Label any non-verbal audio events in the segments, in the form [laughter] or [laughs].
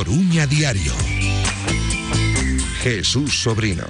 Coruña Diario. Jesús Sobrino.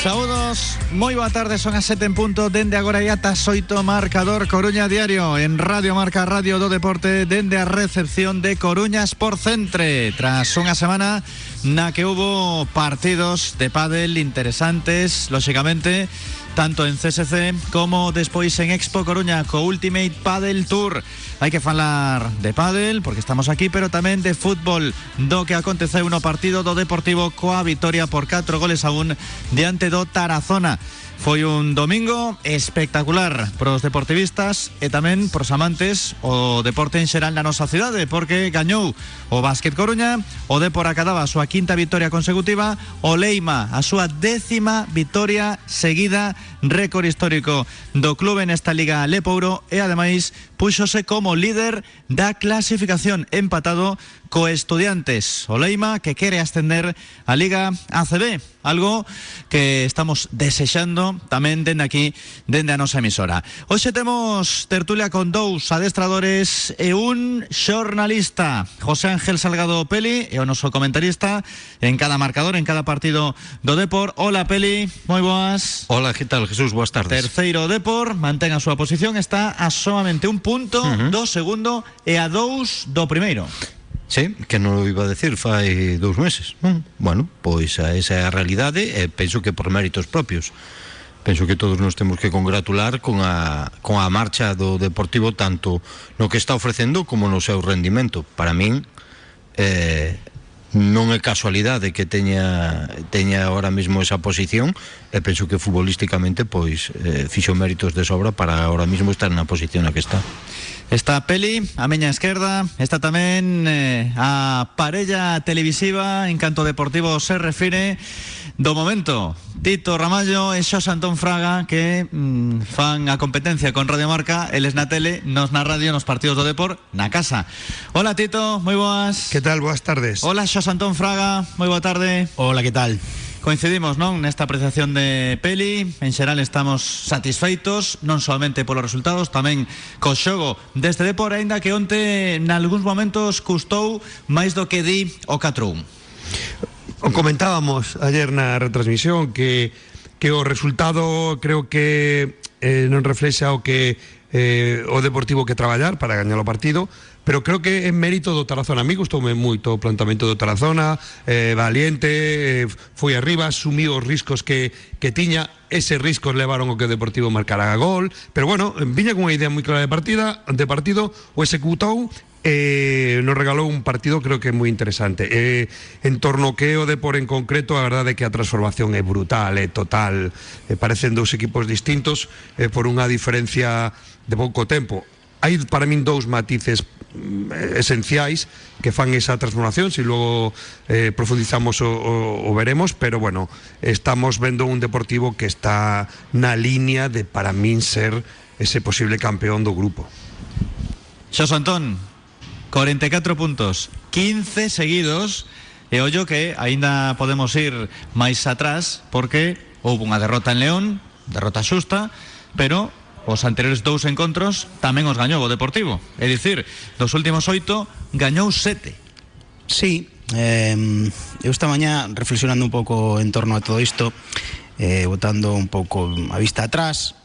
Saúdos, moi boa tarde, son as 7 en punto Dende agora e ata xoito marcador Coruña Diario En Radio Marca Radio do Deporte Dende a recepción de Coruña Sport Centre Tras unha semana na que hubo partidos de pádel interesantes Lóxicamente tanto en CSC como despois en Expo Coruña co Ultimate Padel Tour. Hai que falar de pádel porque estamos aquí, pero tamén de fútbol do que aconteceu no partido do Deportivo coa vitoria por 4 goles a un diante do Tarazona. Foi un domingo espectacular para os deportivistas e tamén para os amantes o deporte en xeral na nosa cidade porque gañou o Básquet Coruña, o Depor acadaba a súa quinta vitoria consecutiva, o Leima a súa décima vitoria seguida, récord histórico do clube nesta Liga Lepouro e ademais puxose como líder da clasificación empatado co Estudiantes. O Leima que quere ascender a Liga ACB algo que estamos desexando tamén dende aquí dende a nosa emisora. Hoxe temos tertulia con dous adestradores e un xornalista. José Ángel Salgado Peli e o noso comentarista en cada marcador, en cada partido do Depor. Hola Peli, moi boas. Hola, que tal Jesús, boas tardes. Terceiro Depor, mantén a súa posición, está a solamente un punto uh -huh. do segundo e a dous do primeiro. Sí, que non o iba a decir fai dous meses. Non? Bueno, pois esa é a realidade e penso que por méritos propios. Penso que todos nos temos que congratular con a, con a marcha do Deportivo tanto no que está ofrecendo como no seu rendimento. Para min, eh, non é casualidade que teña teña ahora mesmo esa posición e penso que futbolísticamente pois eh, méritos de sobra para ahora mesmo estar na posición na que está. Esta peli, a meña esquerda, está tamén eh, a parella televisiva en canto deportivo se refire Do momento, Tito Ramallo e Xos Antón Fraga que mm, fan a competencia con Radio Marca, eles na tele, nos na radio, nos partidos do Depor, na casa. Hola Tito, moi boas. Que tal? Boas tardes. Hola Xos Antón Fraga, moi boa tarde. Hola, que tal? Coincidimos, non, nesta apreciación de peli En xeral estamos satisfeitos Non solamente polos resultados Tamén co xogo deste Depor Ainda que onte, nalgúns momentos, custou Máis do que di o 4-1 o comentábamos ayer na retransmisión que que o resultado creo que eh, non reflexa o que eh, o Deportivo que traballar para gañar o partido pero creo que en mérito do Tarazona. A mí gustoume moito o plantamento do Tarazona eh, valiente, eh, foi arriba asumiu os riscos que, que tiña. Ese riscos levaron o que o Deportivo marcara gol pero bueno, viña cunha idea moi clara de partida de partido o executou eh, nos regalou un partido creo que moi interesante. Eh, en torno que o Depor en concreto, a verdade é que a transformación é brutal, é total. Eh, parecen dous equipos distintos eh, por unha diferencia de pouco tempo. Hai para min dous matices mm, esenciais que fan esa transformación, si luego eh, profundizamos o, o, o veremos, pero bueno, estamos vendo un Deportivo que está na liña de para min ser ese posible campeón do grupo. Xoso Antón, 44 puntos 15 seguidos e ollo que aínda podemos ir máis atrás porque houve unha derrota en León derrota xusta pero os anteriores dous encontros tamén os gañou o Deportivo. É dicir, dos últimos oito gañou sete. Sí, eh, esta mañá reflexionando un pouco en torno a todo isto, eh, botando un pouco a vista atrás,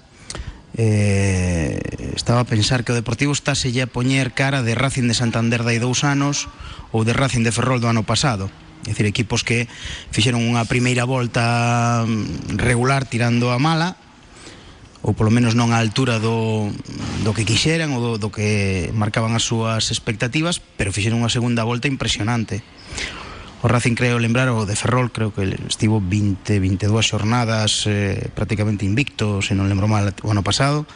eh, estaba a pensar que o Deportivo estáse a poñer cara de Racing de Santander dai dous anos ou de Racing de Ferrol do ano pasado. É dicir, equipos que fixeron unha primeira volta mm, regular tirando a mala ou polo menos non á altura do, do que quixeran ou do, do que marcaban as súas expectativas pero fixeron unha segunda volta impresionante. O Racing creo lembrar o de Ferrol, creo que estivo 20, 22 xornadas eh, prácticamente invicto, se non lembro mal o ano pasado.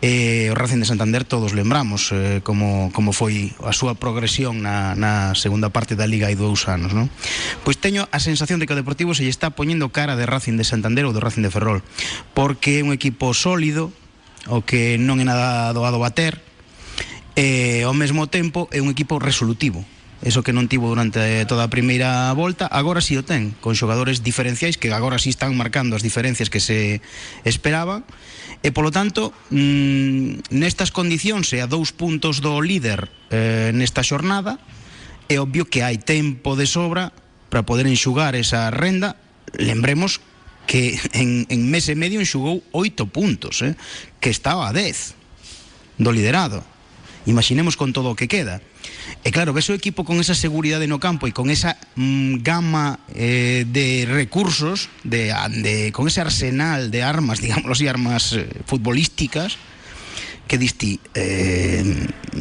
Eh, o Racing de Santander todos lembramos eh, como, como foi a súa progresión na, na segunda parte da Liga hai dous anos. Non? Pois teño a sensación de que o Deportivo se lle está poñendo cara de Racing de Santander ou do Racing de Ferrol, porque é un equipo sólido, o que non é nada doado bater, e ao mesmo tempo é un equipo resolutivo eso que non tivo durante toda a primeira volta, agora si sí o ten, con xogadores diferenciais que agora si sí están marcando as diferencias que se esperaban, e polo tanto, mmm, nestas condicións e a dous puntos do líder eh, nesta xornada, é obvio que hai tempo de sobra para poder enxugar esa renda, lembremos que en, en mes e medio enxugou oito puntos, eh, que estaba a 10 do liderado. Imaginemos con todo o que queda. E claro, ves o equipo con esa seguridade no campo e con esa mm, gama eh, de recursos, de, con ese arsenal de armas, [laughs] digamos así, armas eh, futbolísticas, que diste eh,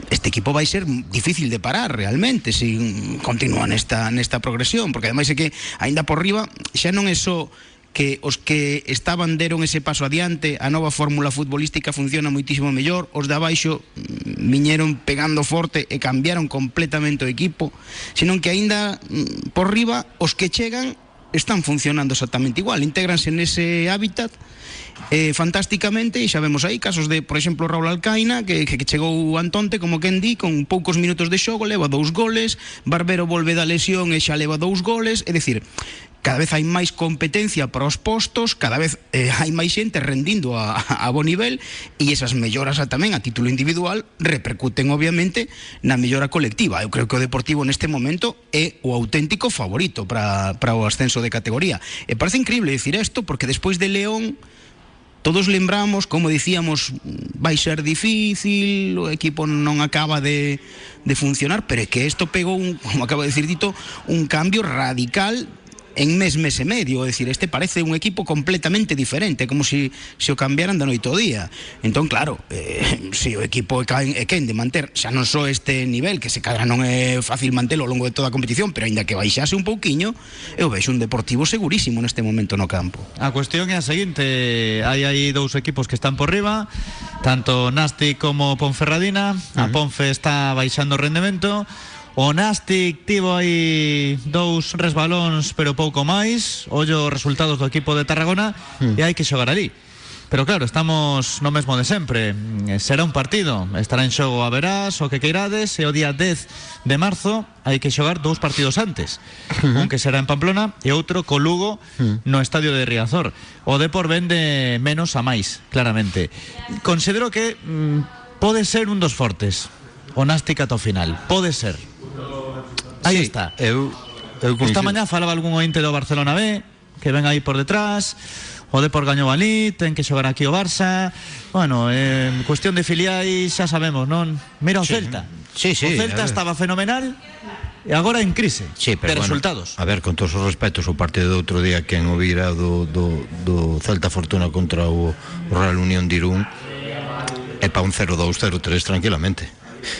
este equipo vai ser difícil de parar realmente se continúa nesta, nesta progresión porque ademais é que aínda por riba xa non é só so que os que estaban deron ese paso adiante, a nova fórmula futbolística funciona moitísimo mellor, os de abaixo mm, viñeron pegando forte e cambiaron completamente o equipo, senón que aínda mm, por riba os que chegan están funcionando exactamente igual, integranse nese hábitat eh, fantásticamente e xa vemos aí casos de, por exemplo, Raúl Alcaina que, que, que chegou Antonte como quen di con poucos minutos de xogo, leva dous goles Barbero volve da lesión e xa leva dous goles é dicir, cada vez hai máis competencia para os postos, cada vez eh, hai máis xente rendindo a, [laughs] a bo nivel e esas melloras tamén a título individual repercuten obviamente na mellora colectiva. Eu creo que o Deportivo neste momento é o auténtico favorito para, para o ascenso de categoría. E parece increíble dicir isto porque despois de León todos lembramos, como dicíamos, vai ser difícil, o equipo non acaba de, de funcionar, pero é que isto pegou, un, [laughs] como acaba de decir Dito, un cambio radical en mes, mes e medio, é dicir, este parece un equipo completamente diferente, como se si, se o cambiaran da noite ao día. Entón, claro, eh, se o equipo é, é quen de manter xa non só este nivel, que se cadra non é fácil mantelo ao longo de toda a competición, pero aínda que baixase un pouquiño, eu vexo un Deportivo segurísimo neste momento no campo. A cuestión é a seguinte, hai aí dous equipos que están por riba, tanto Nasti como Ponferradina, a Ponfe está baixando o rendemento, O Nastic tivo aí dous resbalóns, pero pouco máis. Ollo os resultados do equipo de Tarragona mm. e hai que xogar ali. Pero claro, estamos no mesmo de sempre. Eh, será un partido, estará en xogo a verás o que queirades e o día 10 de marzo hai que xogar dous partidos antes. Uh -huh. Un que será en Pamplona e outro co Lugo uh -huh. no estadio de Riazor. O Depor vende menos a máis, claramente. Considero que mm, pode ser un dos fortes. O Nastic ata o final, pode ser. Aí sí, está. Eu, eu Esta mañá falaba algún ointe do Barcelona B, que ven aí por detrás, o Depor gañou ali, ten que xogar aquí o Barça. Bueno, eh, cuestión de filiais xa sabemos, non? Mira o sí. Celta. Sí, sí, o Celta estaba fenomenal, E agora en crise sí, pero de bueno, resultados A ver, con todos os respetos O partido do outro día Quen o vira do, do, do Celta Fortuna Contra o Real Unión de Irún É pa un 0-2, 0-3 tranquilamente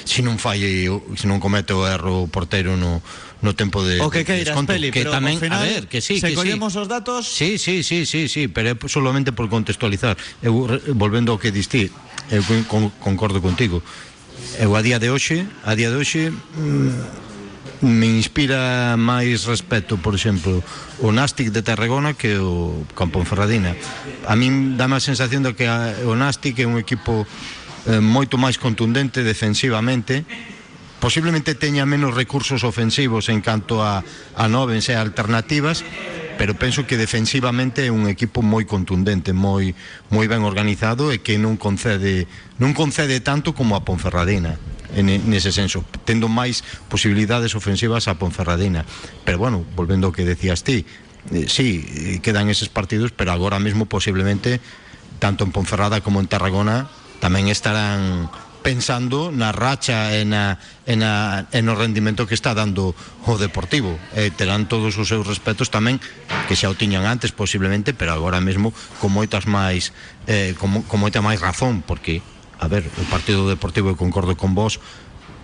se non fai se non comete o erro o portero no no tempo de O que queiras, desconto, Peli, que pero tamén, final, a ver, que sí, se que collemos sí. os datos. Sí, sí, sí, sí, sí, pero é solamente por contextualizar. Eu volvendo ao que distí, eu con, concordo contigo. Eu a día de hoxe, a día de hoxe mm, me inspira máis respeto, por exemplo, o Nastic de Tarragona que o Camponferradina. A min dá má a sensación de que a, o Nastic é un equipo eh, moito máis contundente defensivamente posiblemente teña menos recursos ofensivos en canto a, a noven e alternativas pero penso que defensivamente é un equipo moi contundente, moi moi ben organizado e que non concede non concede tanto como a Ponferradina en, nese senso, tendo máis posibilidades ofensivas a Ponferradina. Pero bueno, volvendo ao que decías ti, eh, sí, eh, quedan eses partidos, pero agora mesmo posiblemente tanto en Ponferrada como en Tarragona tamén estarán pensando na racha e, na, e, na, e no rendimento que está dando o Deportivo. E terán todos os seus respetos tamén, que xa o tiñan antes posiblemente, pero agora mesmo con moitas máis eh, con, con moita máis razón, porque a ver, o partido Deportivo, e concordo con vos,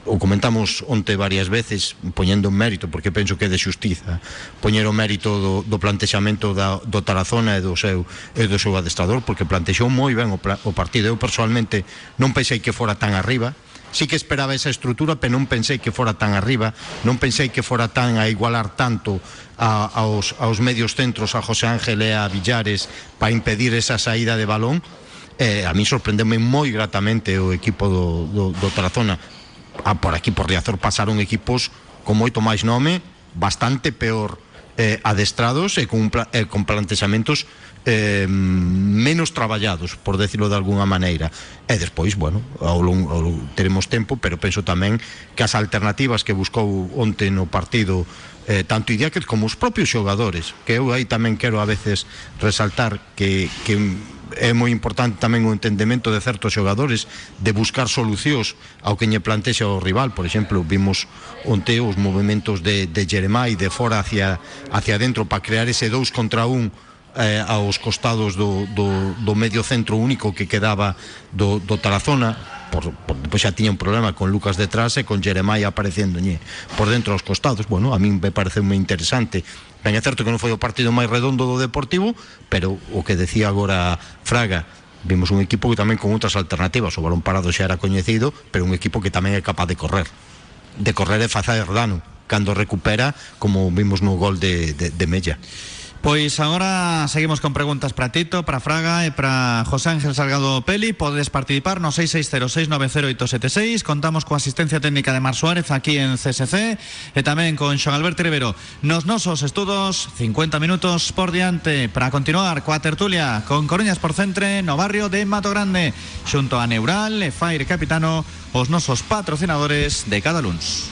o comentamos onte varias veces poñendo en mérito, porque penso que é de xustiza poñer o mérito do, do plantexamento da, do Tarazona e do seu e do seu adestrador, porque plantexou moi ben o, o partido, eu personalmente non pensei que fora tan arriba. Sí que esperaba esa estrutura, pero non pensei que fora tan arriba, non pensei que fora tan a igualar tanto a, aos, aos medios centros, a José Ángel e a Villares, para impedir esa saída de balón, eh, a mí sorprendeme moi gratamente o equipo do, do, do Tarazona ah, por aquí por Riazor pasaron equipos con moito máis nome, bastante peor eh, adestrados e con, eh, con plantexamentos eh, menos traballados, por decirlo de alguna maneira. E despois, bueno, ao long, ao long, teremos tempo, pero penso tamén que as alternativas que buscou onte no partido eh, tanto Idiáquez como os propios xogadores, que eu aí tamén quero a veces resaltar que, que é moi importante tamén o entendemento de certos xogadores de buscar solucións ao que lle plantexa o rival, por exemplo, vimos onte os movimentos de, de Jeremai de fora hacia, hacia dentro para crear ese 2 contra 1 eh, aos costados do, do, do medio centro único que quedaba do, do Tarazona. Por, por, depois xa tiña un problema con Lucas detrás e con Jeremai aparecéndolle por dentro aos costados. Bueno, a min me parece moi interesante Ben, é certo que non foi o partido máis redondo do Deportivo, pero o que decía agora Fraga, vimos un equipo que tamén con outras alternativas, o balón parado xa era coñecido, pero un equipo que tamén é capaz de correr. De correr e facer dano cando recupera, como vimos no gol de, de, de Mella. Pois agora seguimos con preguntas para Tito, para Fraga e para José Ángel Salgado Peli. Podes participar no 660690876 Contamos coa asistencia técnica de Mar Suárez aquí en CSC E tamén con Xoan Alberto Rivero. Nos nosos estudos, 50 minutos por diante. Para continuar coa tertulia con Coruñas por Centre no barrio de Mato Grande Xunto a Neural e Fair Capitano Os nosos patrocinadores de cada luns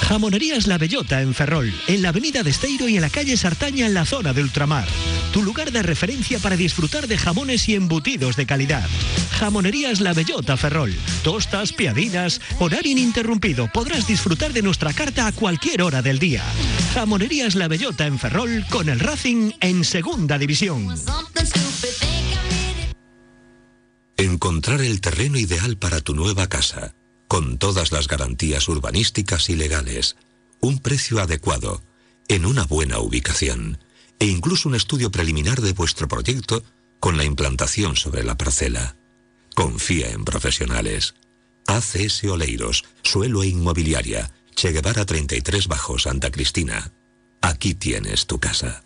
Jamonerías La Bellota en Ferrol, en la avenida de Esteiro y en la calle Sartaña en la zona de ultramar. Tu lugar de referencia para disfrutar de jamones y embutidos de calidad. Jamonerías La Bellota Ferrol. Tostas, piadinas, horario ininterrumpido. Podrás disfrutar de nuestra carta a cualquier hora del día. Jamonerías La Bellota en Ferrol con el Racing en segunda división. Encontrar el terreno ideal para tu nueva casa con todas las garantías urbanísticas y legales, un precio adecuado, en una buena ubicación e incluso un estudio preliminar de vuestro proyecto con la implantación sobre la parcela. Confía en profesionales. ACS Oleiros, Suelo e Inmobiliaria, Che Guevara 33 Bajo Santa Cristina. Aquí tienes tu casa.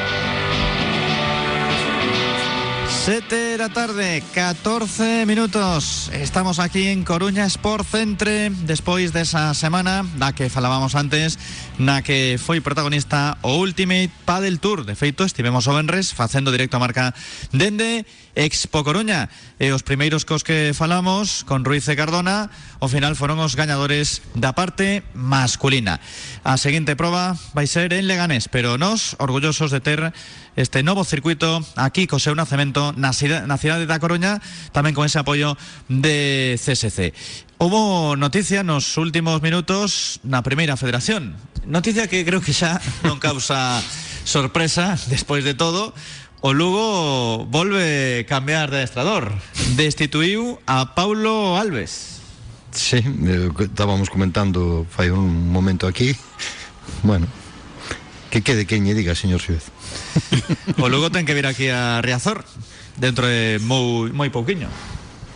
7 de la tarde, 14 minutos. Estamos aquí en Coruña Sport Centre despois desa semana da que falábamos antes, na que foi protagonista o Ultimate Padel Tour. De feito, estivemos o Benres facendo directo a marca dende Expo Coruña. E os primeiros cos que falamos con Ruiz e Cardona, ao final foron os gañadores da parte masculina. A seguinte proba vai ser en Leganés, pero nós orgullosos de ter este novo circuito aquí co seu nacemento na, na cidade da Coruña, tamén con ese apoio de CSC. Hubo noticia nos últimos minutos na primeira federación. Noticia que creo que xa non causa sorpresa [laughs] despois de todo. o Lugo volve cambiar de adestrador. Destituiu a Paulo Alves. Sí, estábamos comentando fai un momento aquí. Bueno, que quede quen lle diga, señor Suez. [laughs] O Lugo ten que vir aquí a Riazor dentro de moi, moi pouquiño.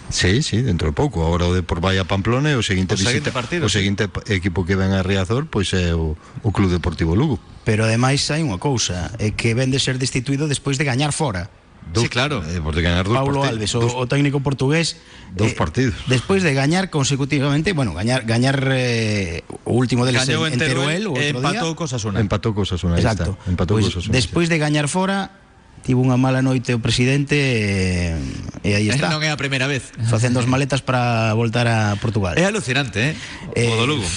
Sí, sí, dentro de pouco. Agora o de por vai a Pamplona e o seguinte O seguinte visita, partido, o sí. seguinte pa- equipo que ven a Riazor pois é o, o Club Deportivo Lugo. Pero ademais hai unha cousa, é que ven de ser destituído despois de gañar fora. Sí, claro. Eh, por de ganar dos Paulo partidos. Alves, o, o técnico portugués Dos partidos. Despois de gañar consecutivamente, bueno, gañar gañar eh, o último deles Gañou en, en Teruel o e outro empatou día. cos Asuna. Empatou cos Asuna, aí Exacto. está. Empatou Pois, cos Asuna. despois de gañar fora, tivo unha mala noite o presidente e, e aí está. Non é a primeira vez. Facendo as maletas para voltar a Portugal. É alucinante, eh? O do Lugo. [laughs]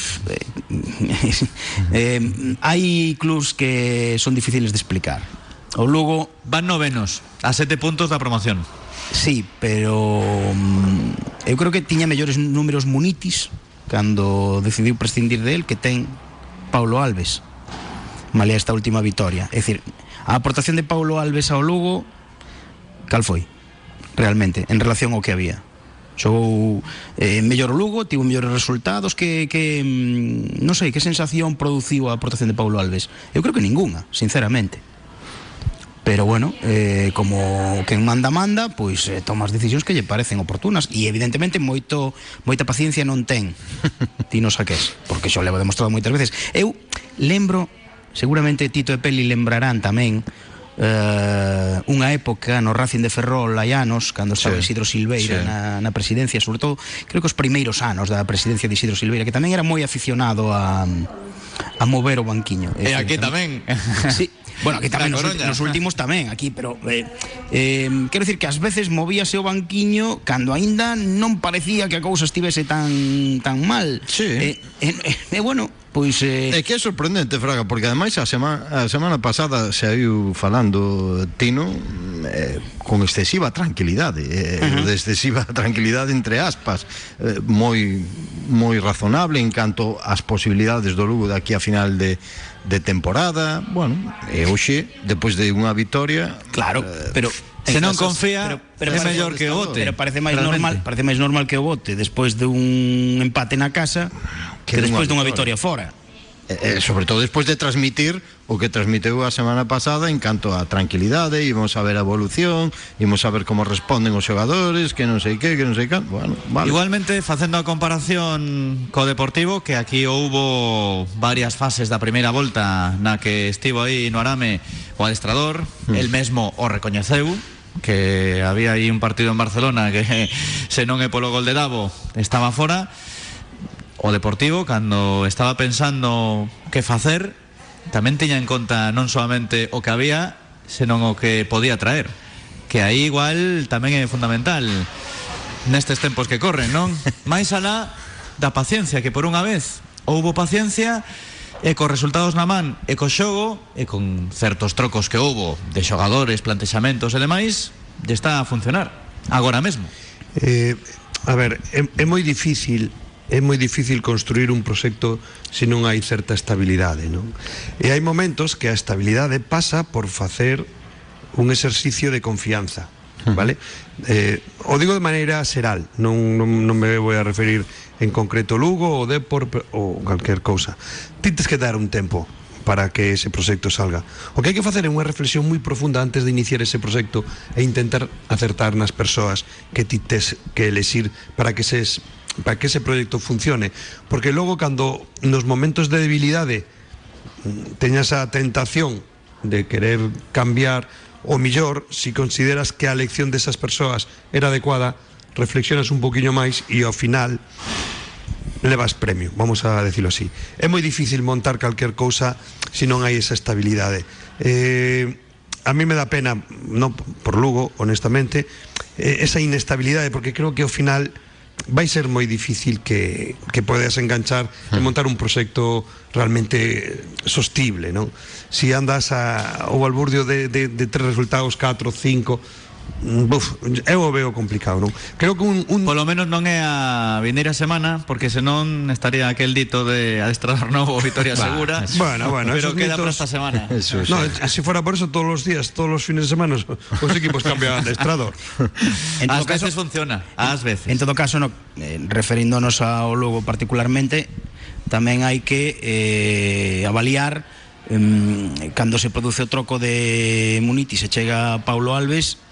eh, hai clubs que son difíciles de explicar. O Lugo, Van novenos, a sete puntos da promoción. sí, pero mm, eu creo que tiña mellores números Munitis cando decidiu prescindir del que ten Paulo Alves. Malea esta última vitoria. É dicir, A aportación de Paulo Alves ao Lugo, cal foi? Realmente, en relación ao que había. Xogou eh, mellor o Lugo, tivo mellores resultados que, que mm, non sei, que sensación produciu a aportación de Paulo Alves? Eu creo que ningunha, sinceramente pero bueno, eh, como que manda manda, pois eh, toma as decisións que lle parecen oportunas e evidentemente moito moita paciencia non ten [laughs] Ti non saques, porque xo levo demostrado moitas veces. Eu lembro seguramente Tito e Peli lembrarán tamén eh, unha época no Racing de Ferrol hai anos, cando estaba Sí, Isidro Silveira sí. na, na presidencia, sobre todo, creo que os primeiros anos da presidencia de Isidro Silveira, que tamén era moi aficionado a a mover o banquiño. E aquí tamén. [laughs] Sí, Bueno, aquí tamén, nos, nos últimos tamén, aquí, pero... Eh, eh, quero dicir que ás veces movíase o banquiño cando aínda non parecía que a cousa estivese tan tan mal. Sí. E, eh, eh, eh, bueno, pois... Eh... É que é sorprendente, Fraga, porque ademais a semana, a semana pasada se viu falando Tino eh, con excesiva tranquilidade, eh, uh -huh. de excesiva [laughs] tranquilidade entre aspas, eh, moi moi razonable en canto ás posibilidades do Lugo de aquí a final de de temporada, bueno, e hoxe, depois de unha vitoria, claro, eh, pero Se non Pero- confía, pero é parece- mellor que o bote. Pero parece máis Realmente. normal, parece máis normal que o bote despois de un empate na casa que, Que despois dunha vitoria. vitoria fora. Eh, eh, sobre todo despois de transmitir o que transmiteu a semana pasada en canto a tranquilidade, íbamos a ver a evolución, íbamos a ver como responden os xogadores, que non sei que, que non sei can. Bueno, vale. Igualmente, facendo a comparación co Deportivo, que aquí houbo varias fases da primeira volta na que estivo aí no Arame o adestrador, el mesmo o recoñeceu, que había aí un partido en Barcelona que [laughs] se non é polo gol de Davo estaba fora o Deportivo cando estaba pensando que facer tamén tiña en conta non solamente o que había senón o que podía traer que aí igual tamén é fundamental nestes tempos que corren, non? [laughs] máis alá da paciencia, que por unha vez houbo paciencia e cos resultados na man e co xogo e con certos trocos que houbo de xogadores, plantexamentos e demais lle está a funcionar agora mesmo eh, A ver, é, é moi difícil é moi difícil construir un proxecto se non hai certa estabilidade, non? E hai momentos que a estabilidade pasa por facer un exercicio de confianza, hmm. vale? Eh, o digo de maneira xeral, non, non, non me vou a referir en concreto Lugo ou Depor ou calquer cousa. Tintes que dar un tempo para que ese proxecto salga. O que hai que facer é unha reflexión moi profunda antes de iniciar ese proxecto e intentar acertar nas persoas que ti tes que elexir para que ses para que ese proyecto funcione. Porque logo, cando nos momentos de debilidade teñas a tentación de querer cambiar o millor, si consideras que a elección desas persoas era adecuada, reflexionas un poquinho máis e ao final levas premio, vamos a decirlo así. É moi difícil montar calquer cousa se non hai esa estabilidade. Eh, a mí me dá pena, non por Lugo, honestamente, eh, esa inestabilidade, porque creo que ao final vai ser moi difícil que, que podes enganchar e hmm. montar un proxecto realmente sostible, non? Si andas a, ao alburdio de, de, de tres resultados, 4, 5 Buf, eu o veo complicado, non? Creo que un, un Polo menos non é a vindeira semana Porque senón estaría aquel dito de adestrador novo Vitoria segura Bueno, bueno, Pero queda para mitos- esta semana [laughs] Eso, No, sí. si fuera por eso todos los días, todos los fines de semana, os equipos cambian de estrado. [laughs] En todo caso, veces funciona Ás veces En todo caso, no, eh, referíndonos ao Lugo particularmente, tamén hai que eh, avaliar em, cando se produce o troco de Muniti se chega Paulo Alves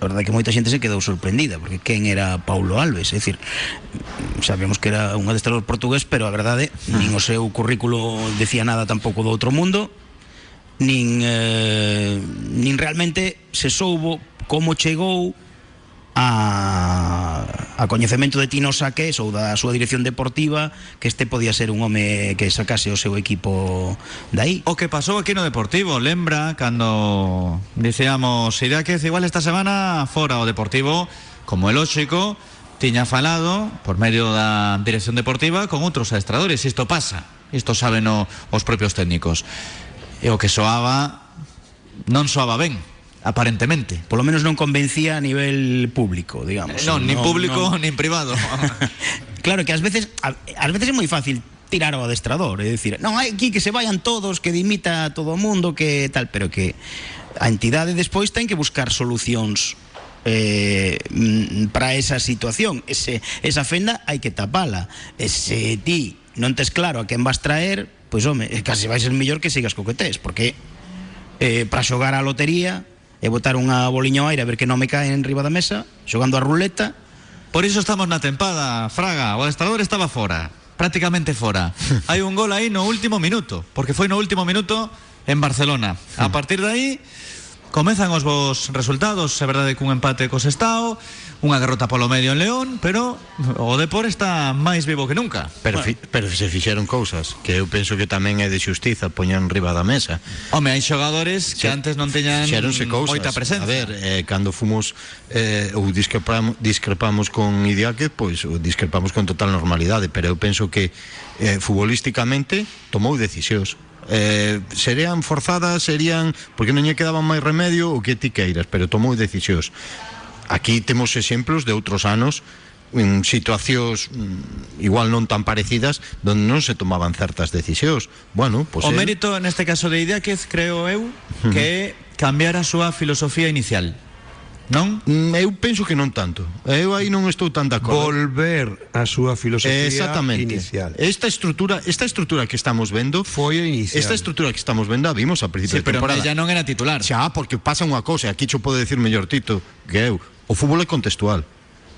a verdade que moita xente se quedou sorprendida porque quen era Paulo Alves, é dicir, sabemos que era un adestrador portugués, pero a verdade nin o seu currículo decía nada tampouco do outro mundo, nin eh, realmente se soubo como chegou a, a coñecemento de Tino Saques ou da súa dirección deportiva que este podía ser un home que sacase o seu equipo dai. O que pasou aquí no Deportivo, lembra cando dicíamos Iráquez igual esta semana fora o Deportivo como é lógico tiña falado por medio da dirección deportiva con outros adestradores, isto pasa isto saben o, os propios técnicos. E o que soaba non soaba ben. Aparentemente. Polo menos non convencía a nivel público, digamos. non, nin público nin privado. [laughs] claro que ás veces a, ás veces é moi fácil tirar ao adestrador, é dicir, non, hai aquí que se vayan todos, que dimita a todo o mundo, que tal, pero que a entidade despois ten que buscar solucións eh, mm, para esa situación ese, esa fenda hai que tapala e se ti non tes claro a quen vas traer pois home, casi vai ser mellor que sigas co que tes porque eh, para xogar a lotería e botar unha boliña ao aire a ver que non me cae en riba da mesa, xogando a ruleta. Por iso estamos na tempada, Fraga, o adestrador estaba fora, prácticamente fora. [laughs] Hai un gol aí no último minuto, porque foi no último minuto en Barcelona. A partir de aí Comezan os vos resultados, é verdade cun empate cos Estado, unha derrota polo medio en León, pero o Depor está máis vivo que nunca. Pero, bueno. fi, pero se fixeron cousas que eu penso que tamén é de xustiza poñan riba da mesa. Home, hai xogadores que se, antes non teñan cousas. moita presencia. A ver, eh, cando fomos eh, ou discrepamos, discrepamos con Idiáquez, pois pues, discrepamos con total normalidade, pero eu penso que eh, futbolísticamente tomou decisións eh, serían forzadas, serían porque non lle quedaban máis remedio o que ti queiras, pero tomou decisións. Aquí temos exemplos de outros anos en situacións mm, igual non tan parecidas donde non se tomaban certas decisións. Bueno, pues o él... mérito neste caso de Idiáquez creo eu que cambiar a súa filosofía inicial. Non? Mm, Eu penso que non tanto. Eu aí non estou tan de acordo. Volver a súa filosofía Exactamente. inicial. Esta estrutura, esta estrutura que estamos vendo Foi a inicial. Esta estrutura que estamos vendo a vimos a principio Sí, de pero temporada. ella non era titular. Xa, porque pasa unha cousa, e aquí cho pode decir mellor Tito que eu, o fútbol é contextual.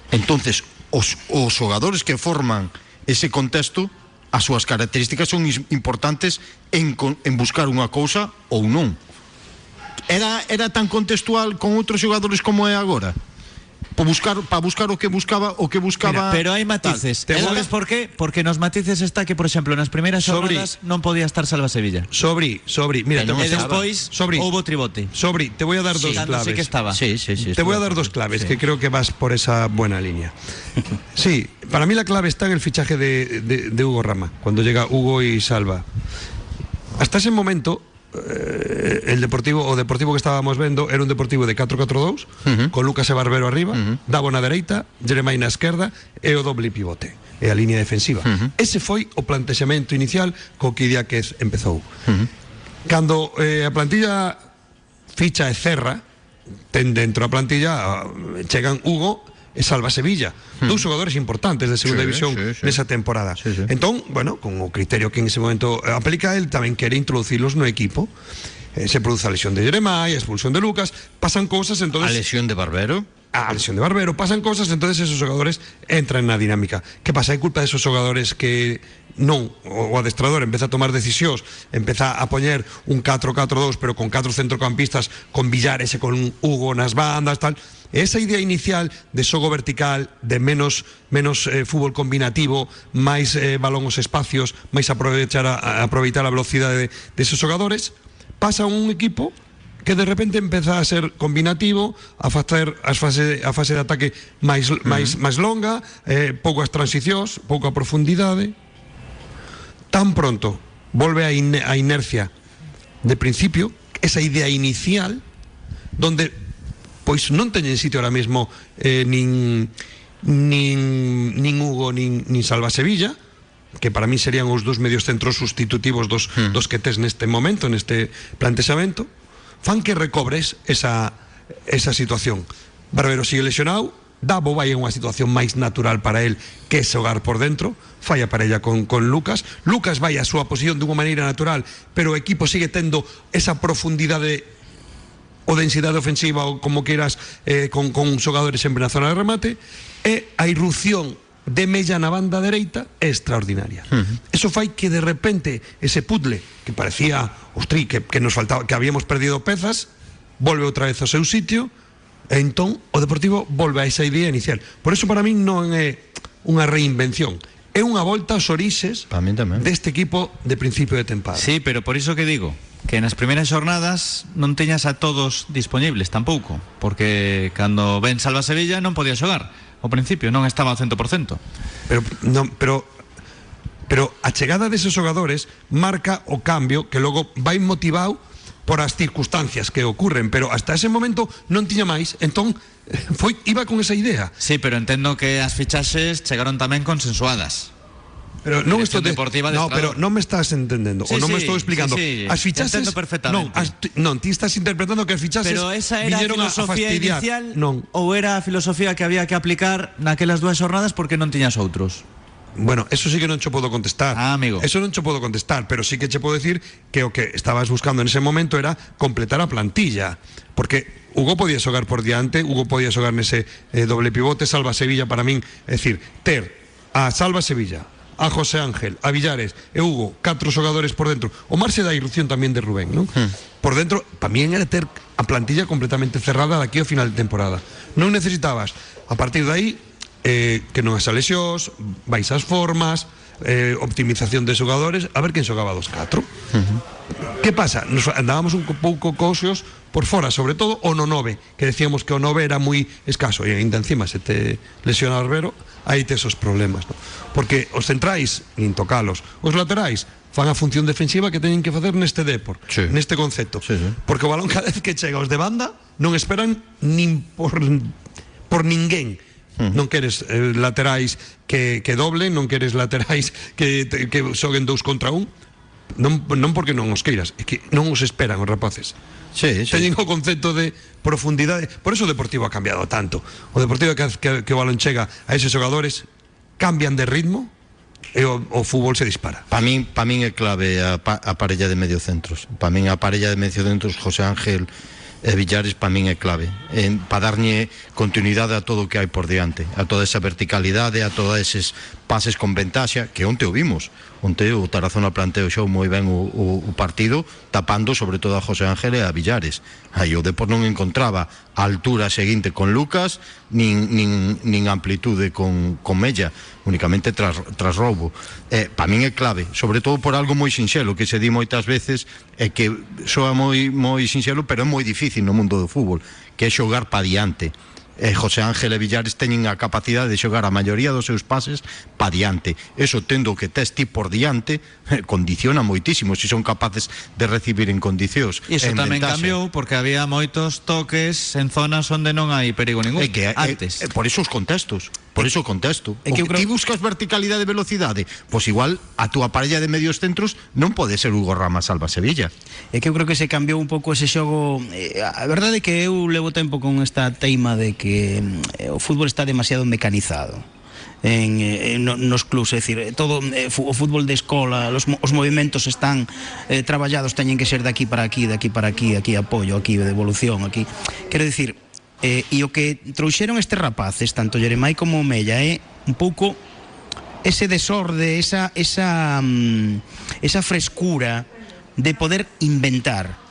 Entonces, os, os xogadores que forman ese contexto, as súas características son importantes en, en buscar unha cousa ou non. Era, era tan contextual con outros xogadores como é agora? Para buscar, para buscar o que buscaba o que buscaba Pero hai matices. Te Te sabes por qué? Porque nos matices está que, por exemplo, nas primeiras Sobri. xornadas non podía estar Salva Sevilla. Sobri, Sobri, mira, te, E despois houbo tribote. Sobri, te voy a dar dos claves. sí que estaba. Sí, sí, sí. Te voy a dar dos claves Sí. que creo que vas por esa buena línea. Sí, para mí la clave está en el fichaje de, de- de Hugo Rama, cuando llega Hugo y Salva. Hasta ese momento, eh, el Deportivo o Deportivo que estábamos vendo era un Deportivo de 4-4-2 uh -huh. con Lucas e Barbero arriba, uh -huh. Davo na dereita, Jeremai na esquerda e o doble pivote e a línea defensiva. Uh -huh. Ese foi o plantexamento inicial co que Idiáquez empezou. Uh -huh. Cando eh, a plantilla ficha e cerra, ten dentro a plantilla, ah, chegan Hugo Salva Sevilla, dous xogadores importantes de segunda Sí, división sí, sí. nesa temporada. Entón, bueno, con o criterio que en ese momento eh, aplica el tamén quere introducilos no equipo. Eh, se produce a lesión de Jeremai, a expulsión de Lucas, pasan cousas, A entonces lesión de Barbero. a lesión de Barbero, pasan cosas, entonces esos xogadores entran na dinámica. Que pasa? É culpa de esos xogadores que non, o o adestrador empeza a tomar decisións, empeza a poñer un 4-4-2, pero con catro centrocampistas, con Villares e con Hugo nas bandas, tal. Esa idea inicial de xogo vertical, de menos menos eh, fútbol combinativo, máis eh, balón os espacios, máis aproveitar a, a aproveitar a velocidade de, de esos xogadores, pasa a un equipo que de repente empeza a ser combinativo, a facer as fase, a fase de ataque máis, máis, máis longa, eh, poucas transicións, pouca profundidade. Tan pronto volve a, ine, a inercia de principio, esa idea inicial, donde pois non teñen sitio ahora mesmo eh, nin, nin, nin Hugo nin, nin Salva Sevilla, que para mí serían os dos medios centros sustitutivos dos, dos que tes neste momento, neste plantexamento, fan que recobres esa, esa situación. Barbero sigue lesionado, Davo vai en unha situación máis natural para el que é xogar por dentro, falla parella con, con Lucas, Lucas vai a súa posición dunha maneira natural, pero o equipo sigue tendo esa profundidade o densidade ofensiva ou como queiras eh, con, con xogadores sempre na zona de remate e a irrupción de Mella na banda dereita é extraordinaria. Uh -huh. Eso fai que de repente ese puzzle que parecía, ostri, que, que nos faltaba, que habíamos perdido pezas, volve outra vez ao seu sitio, e entón o Deportivo volve a esa idea inicial. Por eso para min non é unha reinvención, é unha volta aos orixes deste equipo de principio de temporada. Sí, pero por iso que digo, que nas primeiras xornadas non teñas a todos disponibles tampouco, porque cando ven salva Sevilla non podía xogar. Ao principio non estaba ao 100%. Pero non, pero pero a chegada deses xogadores marca o cambio que logo vai motivado por as circunstancias que ocurren, pero hasta ese momento non tiña máis, entón [laughs] foi iba con esa idea. Sí, pero entendo que as fichaxes chegaron tamén consensuadas. Pero de... deportiva No, pero non me estás sí, ou non sí, me estou explicando. Sí, Entendo perfectamente. Non, as, non, ti estás interpretando que as fichaxes Pero esa era filosofía a inicial non. ou era a filosofía que había que aplicar naquelas dúas xornadas porque non tiñas outros? Bueno, eso sí que non che podo contestar. Ah, amigo. Eso non che podo contestar, pero sí que che podo decir que o que estabas buscando en ese momento era completar a plantilla, porque Hugo podía xogar por diante, Hugo podía xogar nese eh, doble pivote, Salva Sevilla para min, é dicir, ter a Salva Sevilla, a José Ángel, a Villares e Hugo, catro xogadores por dentro. O marxe da irrupción tamén de Rubén, non? Hmm. Por dentro, tamén era ter a plantilla completamente cerrada daqui ao final de temporada. Non necesitabas, a partir de aí, eh, que non as lesións, vais as formas, eh, optimización de xogadores a ver quen xogaba dos 4 uh -huh. que pasa? Nos andábamos un pouco coxos por fora, sobre todo o no 9 que decíamos que o 9 era moi escaso e ainda encima se te lesiona o arbero aí tes os problemas no? porque os centrais, nin tocalos os laterais, fan a función defensiva que teñen que facer neste depor, sí. neste concepto. Sí, sí. Porque o balón [laughs] cada vez que chega os de banda non esperan nin por por ninguén. -huh. Non queres eh, laterais que, que doblen, non queres laterais [laughs] que, que xoguen dous contra un, non, non porque non os queiras, é que non os esperan os rapaces. Sí, sí. Teñen o concepto de profundidade. Por eso o Deportivo ha cambiado tanto. O Deportivo que, que, que o balón chega a eses xogadores cambian de ritmo e o, o fútbol se dispara. Pa min, pa min é clave a, a parella de mediocentros. Pa min a parella de mediocentros José Ángel Villares para min é clave. En, para darlle continuidade a todo o que hai por diante a toda esa verticalidade a todos eses pases con ventaxa, que onte o vimos. Onte o Tarazona planteou xou moi ben o, o, o partido, tapando sobre todo a José Ángel e a Villares. Aí o Depor non encontraba a altura seguinte con Lucas, nin, nin, nin amplitude con, con Mella, únicamente tras, tras roubo. Eh, pa min é clave, sobre todo por algo moi sinxelo, que se di moitas veces, e que soa moi, moi sinxelo, pero é moi difícil no mundo do fútbol, que é xogar pa diante e José Ángel e Villares teñen a capacidade de xogar a maioría dos seus pases pa diante. Eso tendo que tes ti por diante eh, condiciona moitísimo se si son capaces de recibir en condicións. Iso tamén ventaxe. cambiou porque había moitos toques en zonas onde non hai perigo ningún. É que, eh, antes. É, é, por iso os contextos. Por iso contexto. É que, creo... ti buscas verticalidade e velocidade, pois igual a túa parella de medios centros non pode ser Hugo Rama Salva Sevilla. É que eu creo que se cambiou un pouco ese xogo. Eh, a verdade é que eu levo tempo con esta teima de que eh, o fútbol está demasiado mecanizado en, en nos clubs, é dicir, todo eh, o fútbol de escola, os, os movimentos están eh, traballados, teñen que ser de aquí para aquí, de aquí para aquí, aquí apoio, aquí de evolución, aquí. Quero dicir, Eh, e o que trouxeron estes rapaces, tanto Jeremai como Mella, é un pouco ese desorde, esa, esa, um, esa frescura de poder inventar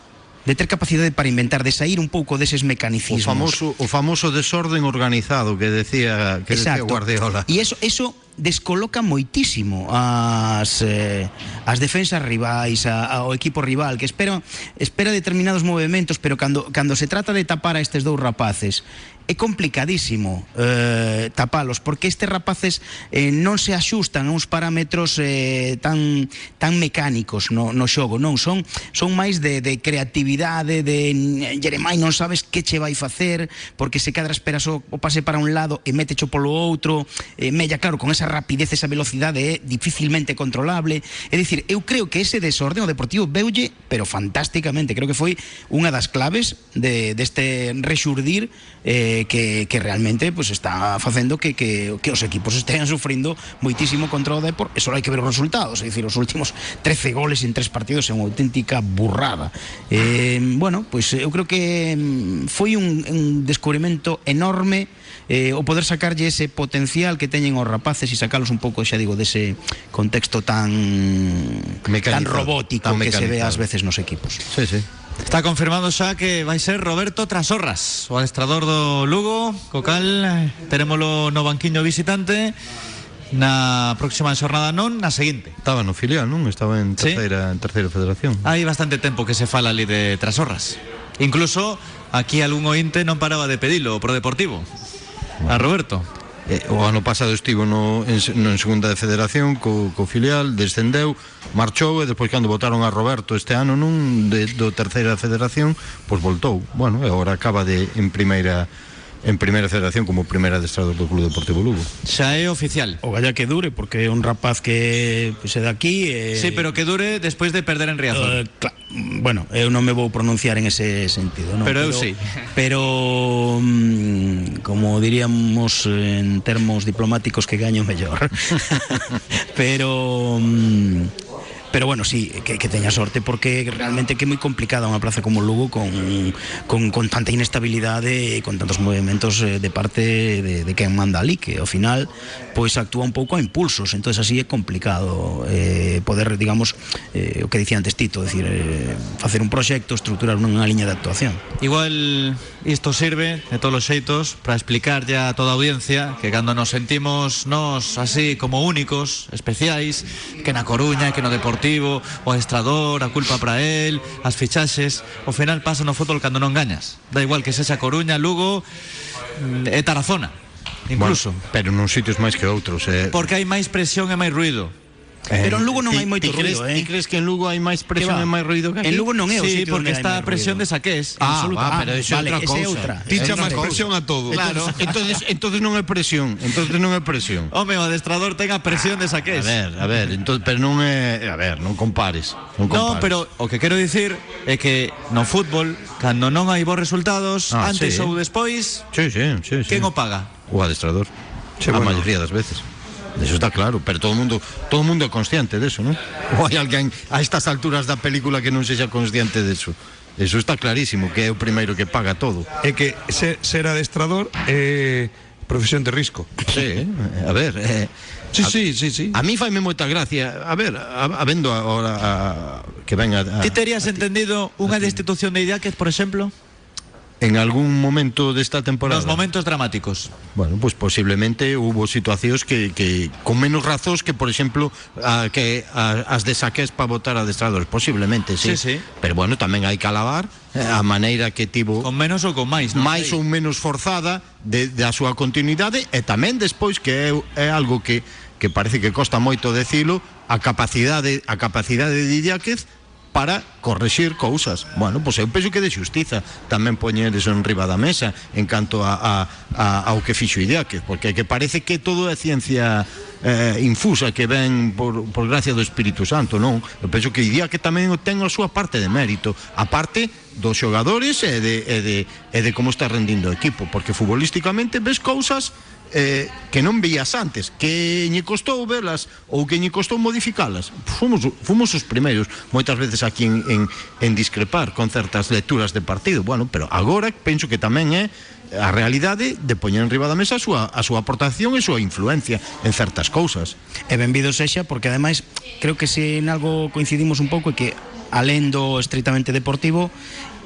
de ter capacidade para inventar, de sair un pouco deses mecanicismos. O famoso, o famoso desorden organizado que decía que Exacto. decía Guardiola. E eso, eso descoloca moitísimo as, eh, as defensas rivais, a, ao equipo rival, que espera, espera determinados movimentos, pero cando, cando se trata de tapar a estes dous rapaces é complicadísimo eh, tapalos porque estes rapaces eh, non se axustan a uns parámetros eh, tan tan mecánicos no, no xogo, non son son máis de, de creatividade de Jeremai non sabes que che vai facer porque se cadra esperas o, o pase para un lado e mete cho polo outro eh, mella claro con esa rapidez, esa velocidade é dificilmente controlable. É dicir, eu creo que ese desorden o Deportivo veulle pero fantásticamente, creo que foi unha das claves de, deste rexurdir eh, eh, que, que realmente pues está facendo que, que, que os equipos estean sufrindo moitísimo contra o Depor e só hai que ver os resultados é dicir, os últimos 13 goles en tres partidos é unha auténtica burrada eh, bueno, pois eu creo que mm, foi un, un descubrimento enorme eh, o poder sacarlle ese potencial que teñen os rapaces e sacalos un pouco, xa digo, dese contexto tan tan robótico tan que se ve ás veces nos equipos. Sí, sí. Está confirmado xa que vai ser Roberto Trasorras, o adestrador do Lugo, co cal eh, terémolo no banquiño visitante na próxima xornada non, na seguinte. Estaba no filial, non? Estaba en Sí. terceira, en terceira federación. Hai bastante tempo que se fala ali de Trasorras. Incluso aquí algún ointe non paraba de pedilo pro Deportivo. A Roberto. eh, o ano pasado estivo no, en, no, en segunda de federación co, co filial, descendeu marchou e despois cando votaron a Roberto este ano nun de, do terceira federación pois voltou, bueno, e agora acaba de en primeira en primeira federación como primeira adestrador do Club Deportivo Lugo. Xa é oficial. O galla que dure, porque é un rapaz que pues, é de aquí e... Sí, pero que dure despois de perder en Eh, Riazor. cla- bueno, eu non me vou pronunciar en ese sentido? Pero eu sí. Pero mm, como diríamos en termos diplomáticos que gaño mellor. [laughs] pero mm, Pero bueno, sí, que, que teña sorte porque realmente que é moi complicada unha plaza como Lugo con, con, tanta inestabilidade e con tantos movimentos eh, de parte de, de manda ali que ao final pois actúa un pouco a impulsos. Entonces así é complicado eh, poder, digamos, eh, o que dicía antes Tito decir, eh, facer un proxecto estruturar unha liña de actuación. Igual isto sirve de todos os xeitos para explicar ya a toda a audiencia que cando nos sentimos nos así como únicos, especiais, que na Coruña, que no Deportivo, o adestrador, a culpa para él, as fichaxes, ao final pasa no fútbol cando non gañas. Da igual que sexa Coruña, Lugo mm, e Tarazona, incluso. Bueno, pero nun sitios máis que outros. Eh, Porque hai máis presión e máis ruido. Pero en Lugo non hai moito ti crees, ruido, eh? Ti crees que en Lugo hai máis presión e máis ruido que aquí? En Lugo non é o Sí, sitio porque está a presión ruido. de saqués. Ah, Absoluta- va, ah, pero vale, é outra cousa. outra. Ti chamas presión a todo. Claro, [laughs] entonces, entonces non é presión, entonces non é presión. Home, o adestrador ten a presión de A saqués. ver, a ver, entonces, pero non é, a ver, non compares, non No, compares. pero o que quero dicir é que no fútbol, cando non hai bons resultados, Ah, antes sí. ou despois, Sí, sí, sí, sí. quen o paga? O adestrador. Sí, a bueno. maioría das veces. Eso está claro, pero todo mundo, todo mundo é consciente deso, non? Ou hai alguén a estas alturas da película que non sexa consciente deso. Eso está clarísimo, que é o primeiro que paga todo. É que ser, ser adestrador é profesión de risco. Sí, a ver, eh, Sí, a, sí, sí, sí. A mí faime moita gracia, a ver, a, habendo agora a, que venga a, Ti terías entendido unha destitución de Idiáquez, por exemplo, en algún momento desta temporada. Nos momentos dramáticos. Bueno, pues posiblemente hubo situacións que, que con menos razóns que, por exemplo, a, que a, as de saques para votar a adestradores, posiblemente, sí. sí, sí. Pero bueno, tamén hai que alabar eh, a maneira que tivo con menos ou con máis, non? máis ou menos forzada de, da súa continuidade e tamén despois que é, é algo que que parece que costa moito decilo, a capacidade a capacidade de Idiáquez para correxir cousas. Bueno, pois eu penso que de xustiza tamén poñer eso en riba da mesa en canto a, a, a, ao que fixo Idiáquez, porque que parece que todo é ciencia eh, infusa que ven por, por gracia do Espírito Santo, non? Eu penso que Idiáquez tamén ten a súa parte de mérito, a parte dos xogadores e de, e de, e de como está rendindo o equipo, porque futbolísticamente ves cousas eh, que non veías antes, que lle costou velas ou que lle costou modificalas. Fomos, fomos os primeiros, moitas veces aquí en, en, en discrepar con certas lecturas de partido. Bueno, pero agora penso que tamén é a realidade de poñer en riba da mesa a súa, a súa aportación e a súa influencia en certas cousas. E benvido sexa, porque ademais creo que se en algo coincidimos un pouco é que alén do estritamente deportivo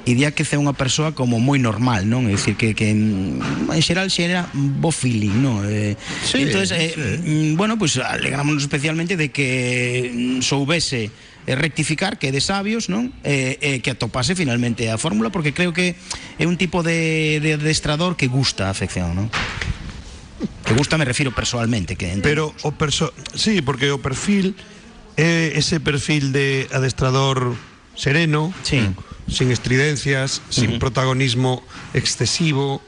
Idiáquez é unha persoa como moi normal, non? É dicir que, que mm, en xeral xera bo feeling, non? Eh, Sí, entonces, eh, mm, bueno, pues alegrámonos especialmente de que mm, soubese eh, rectificar, que é de sabios, non? Eh, eh, que atopase finalmente a fórmula, porque creo que é un tipo de, de adestrador que gusta a afección, non? Que gusta me refiro personalmente, que Pero o perso sí, porque o perfil ese perfil de adestrador sereno, Sí. sin estridencias, sin protagonismo excesivo,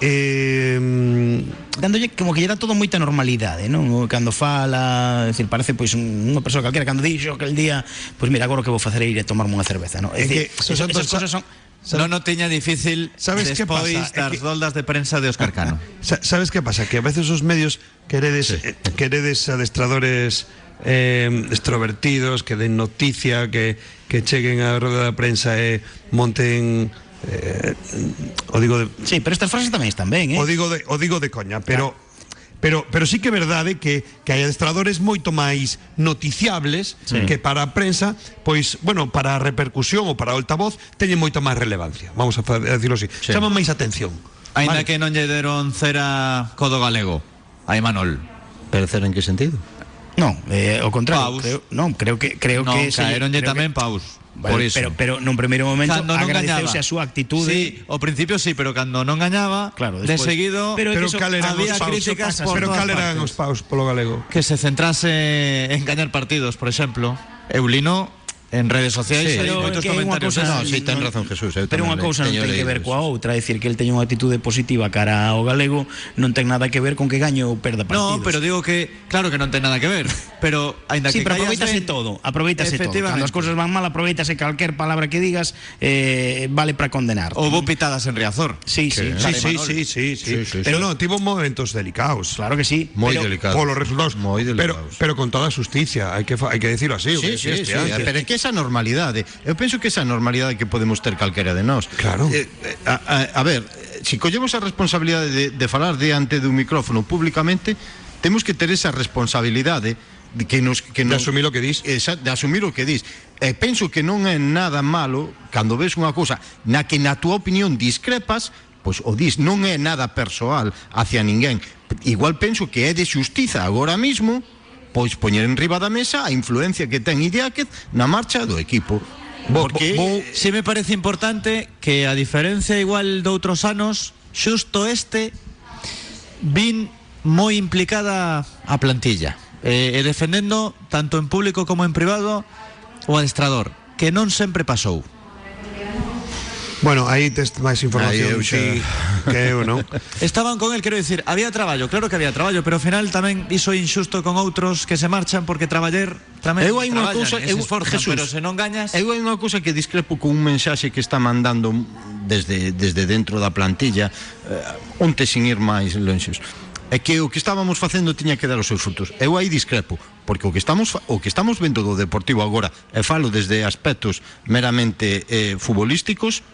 eh, dándolle como que lle dá todo moita normalidade, non? O Cando fala, é dicir, parece pois un- unha persoa calquera cando dixo aquel día, pois mira, agora o que vou facer é ir a tomarme unha cerveza, non? É que eso, esas cosas son Non o tiña difícil Sabes que despois pasa? É das que- roldas de prensa de Óscar Cano. Sa- ¿Sabes qué pasa? Que a veces os medios queredes, eh, queredes adestradores eh, extrovertidos que den noticia, que, que cheguen a rueda de prensa e monten eh, o digo de, Sí, pero estas frases tamén están ben, eh? o digo de, o digo de coña, pero Pero, pero sí que é verdade que, que hai adestradores moito máis noticiables que para a prensa, pois, bueno, para a repercusión ou para o altavoz, teñen moita máis relevancia. Vamos a, decirlo así. Sí. Chaman máis atención. Ainda Vale. que non lle deron cera codo galego a Imanol. Perecer en que sentido? No, eh, ao contrario, Paus. creo, non, creo que creo non, que se- caeronlle tamén que- paus. Vale, por iso. pero pero nun primeiro momento Cando agradeceuse a súa actitude. Sí, ao principio sí, pero cando non gañaba, Claro, de despois- seguido Pero Pero eso había paus? críticas Eso por Pero cal eran os paus polo galego? que se centrase en gañar partidos, por exemplo. Eulino en redes sociais Sí, hai pero moitos comentarios. cousa- No, sí, ten razón Jesús, eu Pero unha cousa non ten que ver coa outra, é dicir, que el teña unha actitude positiva cara ao galego non ten nada que ver con que gaño ou perda partidos. No, pero digo que claro que non ten nada que ver, pero aínda Sí, que pero aproveitase ben, todo, aproveitase todo. efectivamente. Cando as cousas van mal, aproveitase calquer palabra que digas eh, vale para condenar. Houbo pitadas en Riazor. Sí, sí, Sí, vale, sí, sí, sí, sí. Sí, sí, Pero sí. no, tivo momentos delicados. Claro que sí. Moi pero, delicado. Por los resultados. Moi pero, delicados. pero con toda justicia, hai que, hai que decirlo así. Sí, sí, sí, pero é que esa normalidade Eu penso que esa normalidade que podemos ter calquera de nós Claro. eh, eh, a, a, a ver, eh, si collemos a responsabilidade de, de falar diante dun micrófono públicamente Temos que ter esa responsabilidade de que nos, que De nos, asumir o que dis. Esa, de asumir o que dis E penso que non é nada malo Cando ves unha cousa na que na túa opinión discrepas Pois o dis non é nada persoal hacia ninguén Igual penso que é de xustiza agora mismo pois poñer en riba da mesa a influencia que ten Idiáquez na marcha do equipo. Bo- Porque bo- Sí me parece importante que a diferencia igual de outros anos, xusto este vin moi implicada a plantilla. E, e defendendo tanto en público como en privado o adestrador, que non sempre pasou. Bueno, aí tes máis información aí eu xa... que eu, non? [laughs] Estaban con el, quero dicir, había traballo, claro que había traballo, pero ao final tamén iso é injusto con outros que se marchan porque traballer tamén eu hai unha cousa, eu, esforzan, Jesús, pero se non gañas... Eu hai unha cousa que discrepo con un mensaxe que está mandando desde, desde dentro da plantilla, eh, onte sin ir máis lonxos é que o que estábamos facendo tiña que dar os seus frutos. Eu aí discrepo, porque o que estamos o que estamos vendo do Deportivo agora, e falo desde aspectos meramente eh, futbolísticos,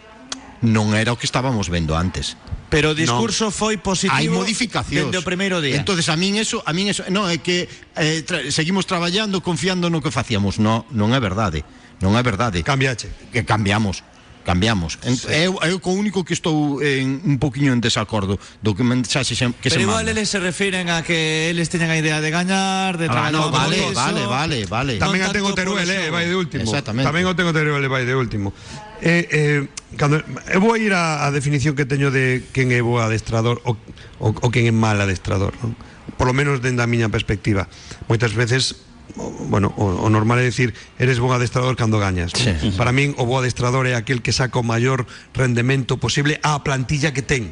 non era o que estábamos vendo antes. Pero o discurso foi positivo Hai modificacións. dende o primeiro día. Entonces a min eso, a min eso, non é que eh, tra seguimos traballando confiando no que facíamos. No, non é verdade. Non é verdade. Cambiache. que cambiamos cambiamos. En, eu, eu co único que estou en un poquinho en desacordo do que mensaxe se- que se Pero igual manda. eles se refiren a que eles teñen a idea de gañar, de Ah, traballar no, con vale, vale, vale, vale. Non Tamén a ten o tanto por Teruel, eh, vai de último. Exactamente. Tamén o ten o Teruel, vai de último. Eh, eh, cando, eu vou a ir a, a definición que teño de quen é bo adestrador o, o, o quen é mal adestrador, non? Por lo menos dende a miña perspectiva. Moitas veces o, bueno, o, o normal é dicir eres bon adestrador cando gañas? Sí. para min o bo adestrador é aquel que saca o maior rendemento posible á plantilla que ten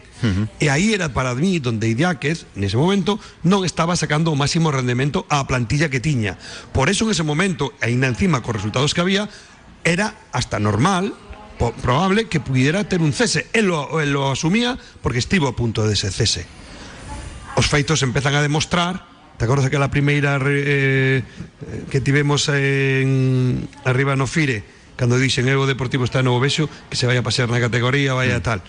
e aí era para mí donde Idiáquez nese momento non estaba sacando o máximo rendemento á plantilla que tiña por eso en ese momento, e ainda encima cos resultados que había era hasta normal probable que pudiera ter un cese. El lo, él lo asumía porque estivo a punto de ese cese. Os feitos empezan a demostrar Te acordas aquela primeira eh, eh, que tivemos en arriba no Fire, cando dixen eu o Deportivo está no Vexo que se vai a pasear na categoría, vai a mm. tal.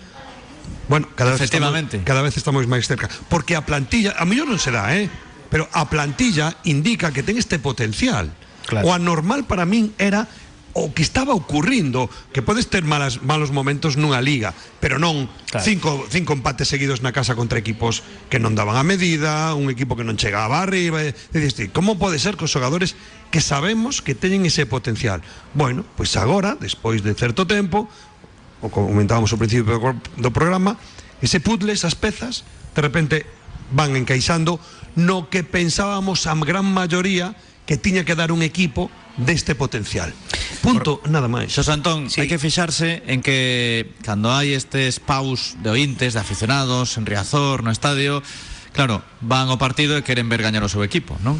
Bueno, cada vez estamos, cada vez estamos máis cerca, porque a plantilla, a mellor non será, eh, pero a plantilla indica que ten este potencial. Claro. O anormal para min era o que estaba ocurrindo, que podes ter malas, malos momentos nunha liga, pero non claro. cinco, cinco empates seguidos na casa contra equipos que non daban a medida, un equipo que non chegaba arriba, e, e diste, como pode ser que os xogadores que sabemos que teñen ese potencial? Bueno, pois agora, despois de certo tempo, o comentábamos ao principio do programa, ese puzzle, esas pezas, de repente van encaixando no que pensábamos a gran maioría que tiña que dar un equipo deste potencial. Punto, nada máis. Xos Antón, Sí. hai que fixarse en que cando hai estes paus de ointes, de aficionados, en Riazor, no estadio, claro, van ao partido e queren ver gañar o seu equipo, non?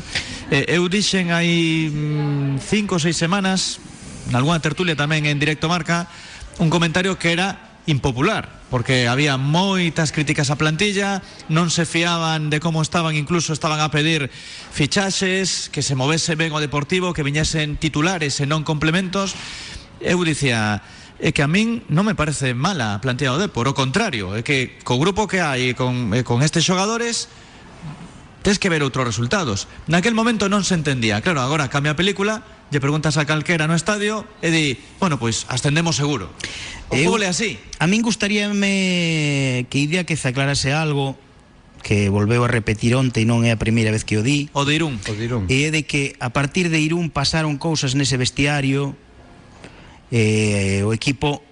Eh, eu dixen hai mm, cinco ou seis semanas, nalgúna tertulia tamén en directo marca, un comentario que era impopular, porque había moitas críticas á plantilla, non se fiaban de como estaban, incluso estaban a pedir fichaxes, que se movese ben o Deportivo, que viñesen titulares e non complementos. Eu dicía, é que a min non me parece mala a plantilla do Depor, o contrario, é que co grupo que hai e con, e con estes xogadores tes que ver outros resultados. Naquel momento non se entendía. Claro, agora cambia a película, lle preguntas a calquera no estadio e di, bueno, pois ascendemos seguro. O Eu- fútbol é así. A min gustaríame que idea que se aclarase algo que volveu a repetir onte e non é a primeira vez que o di. O de Irún. O dirón. E é de que a partir de Irún pasaron cousas nese vestiario e o equipo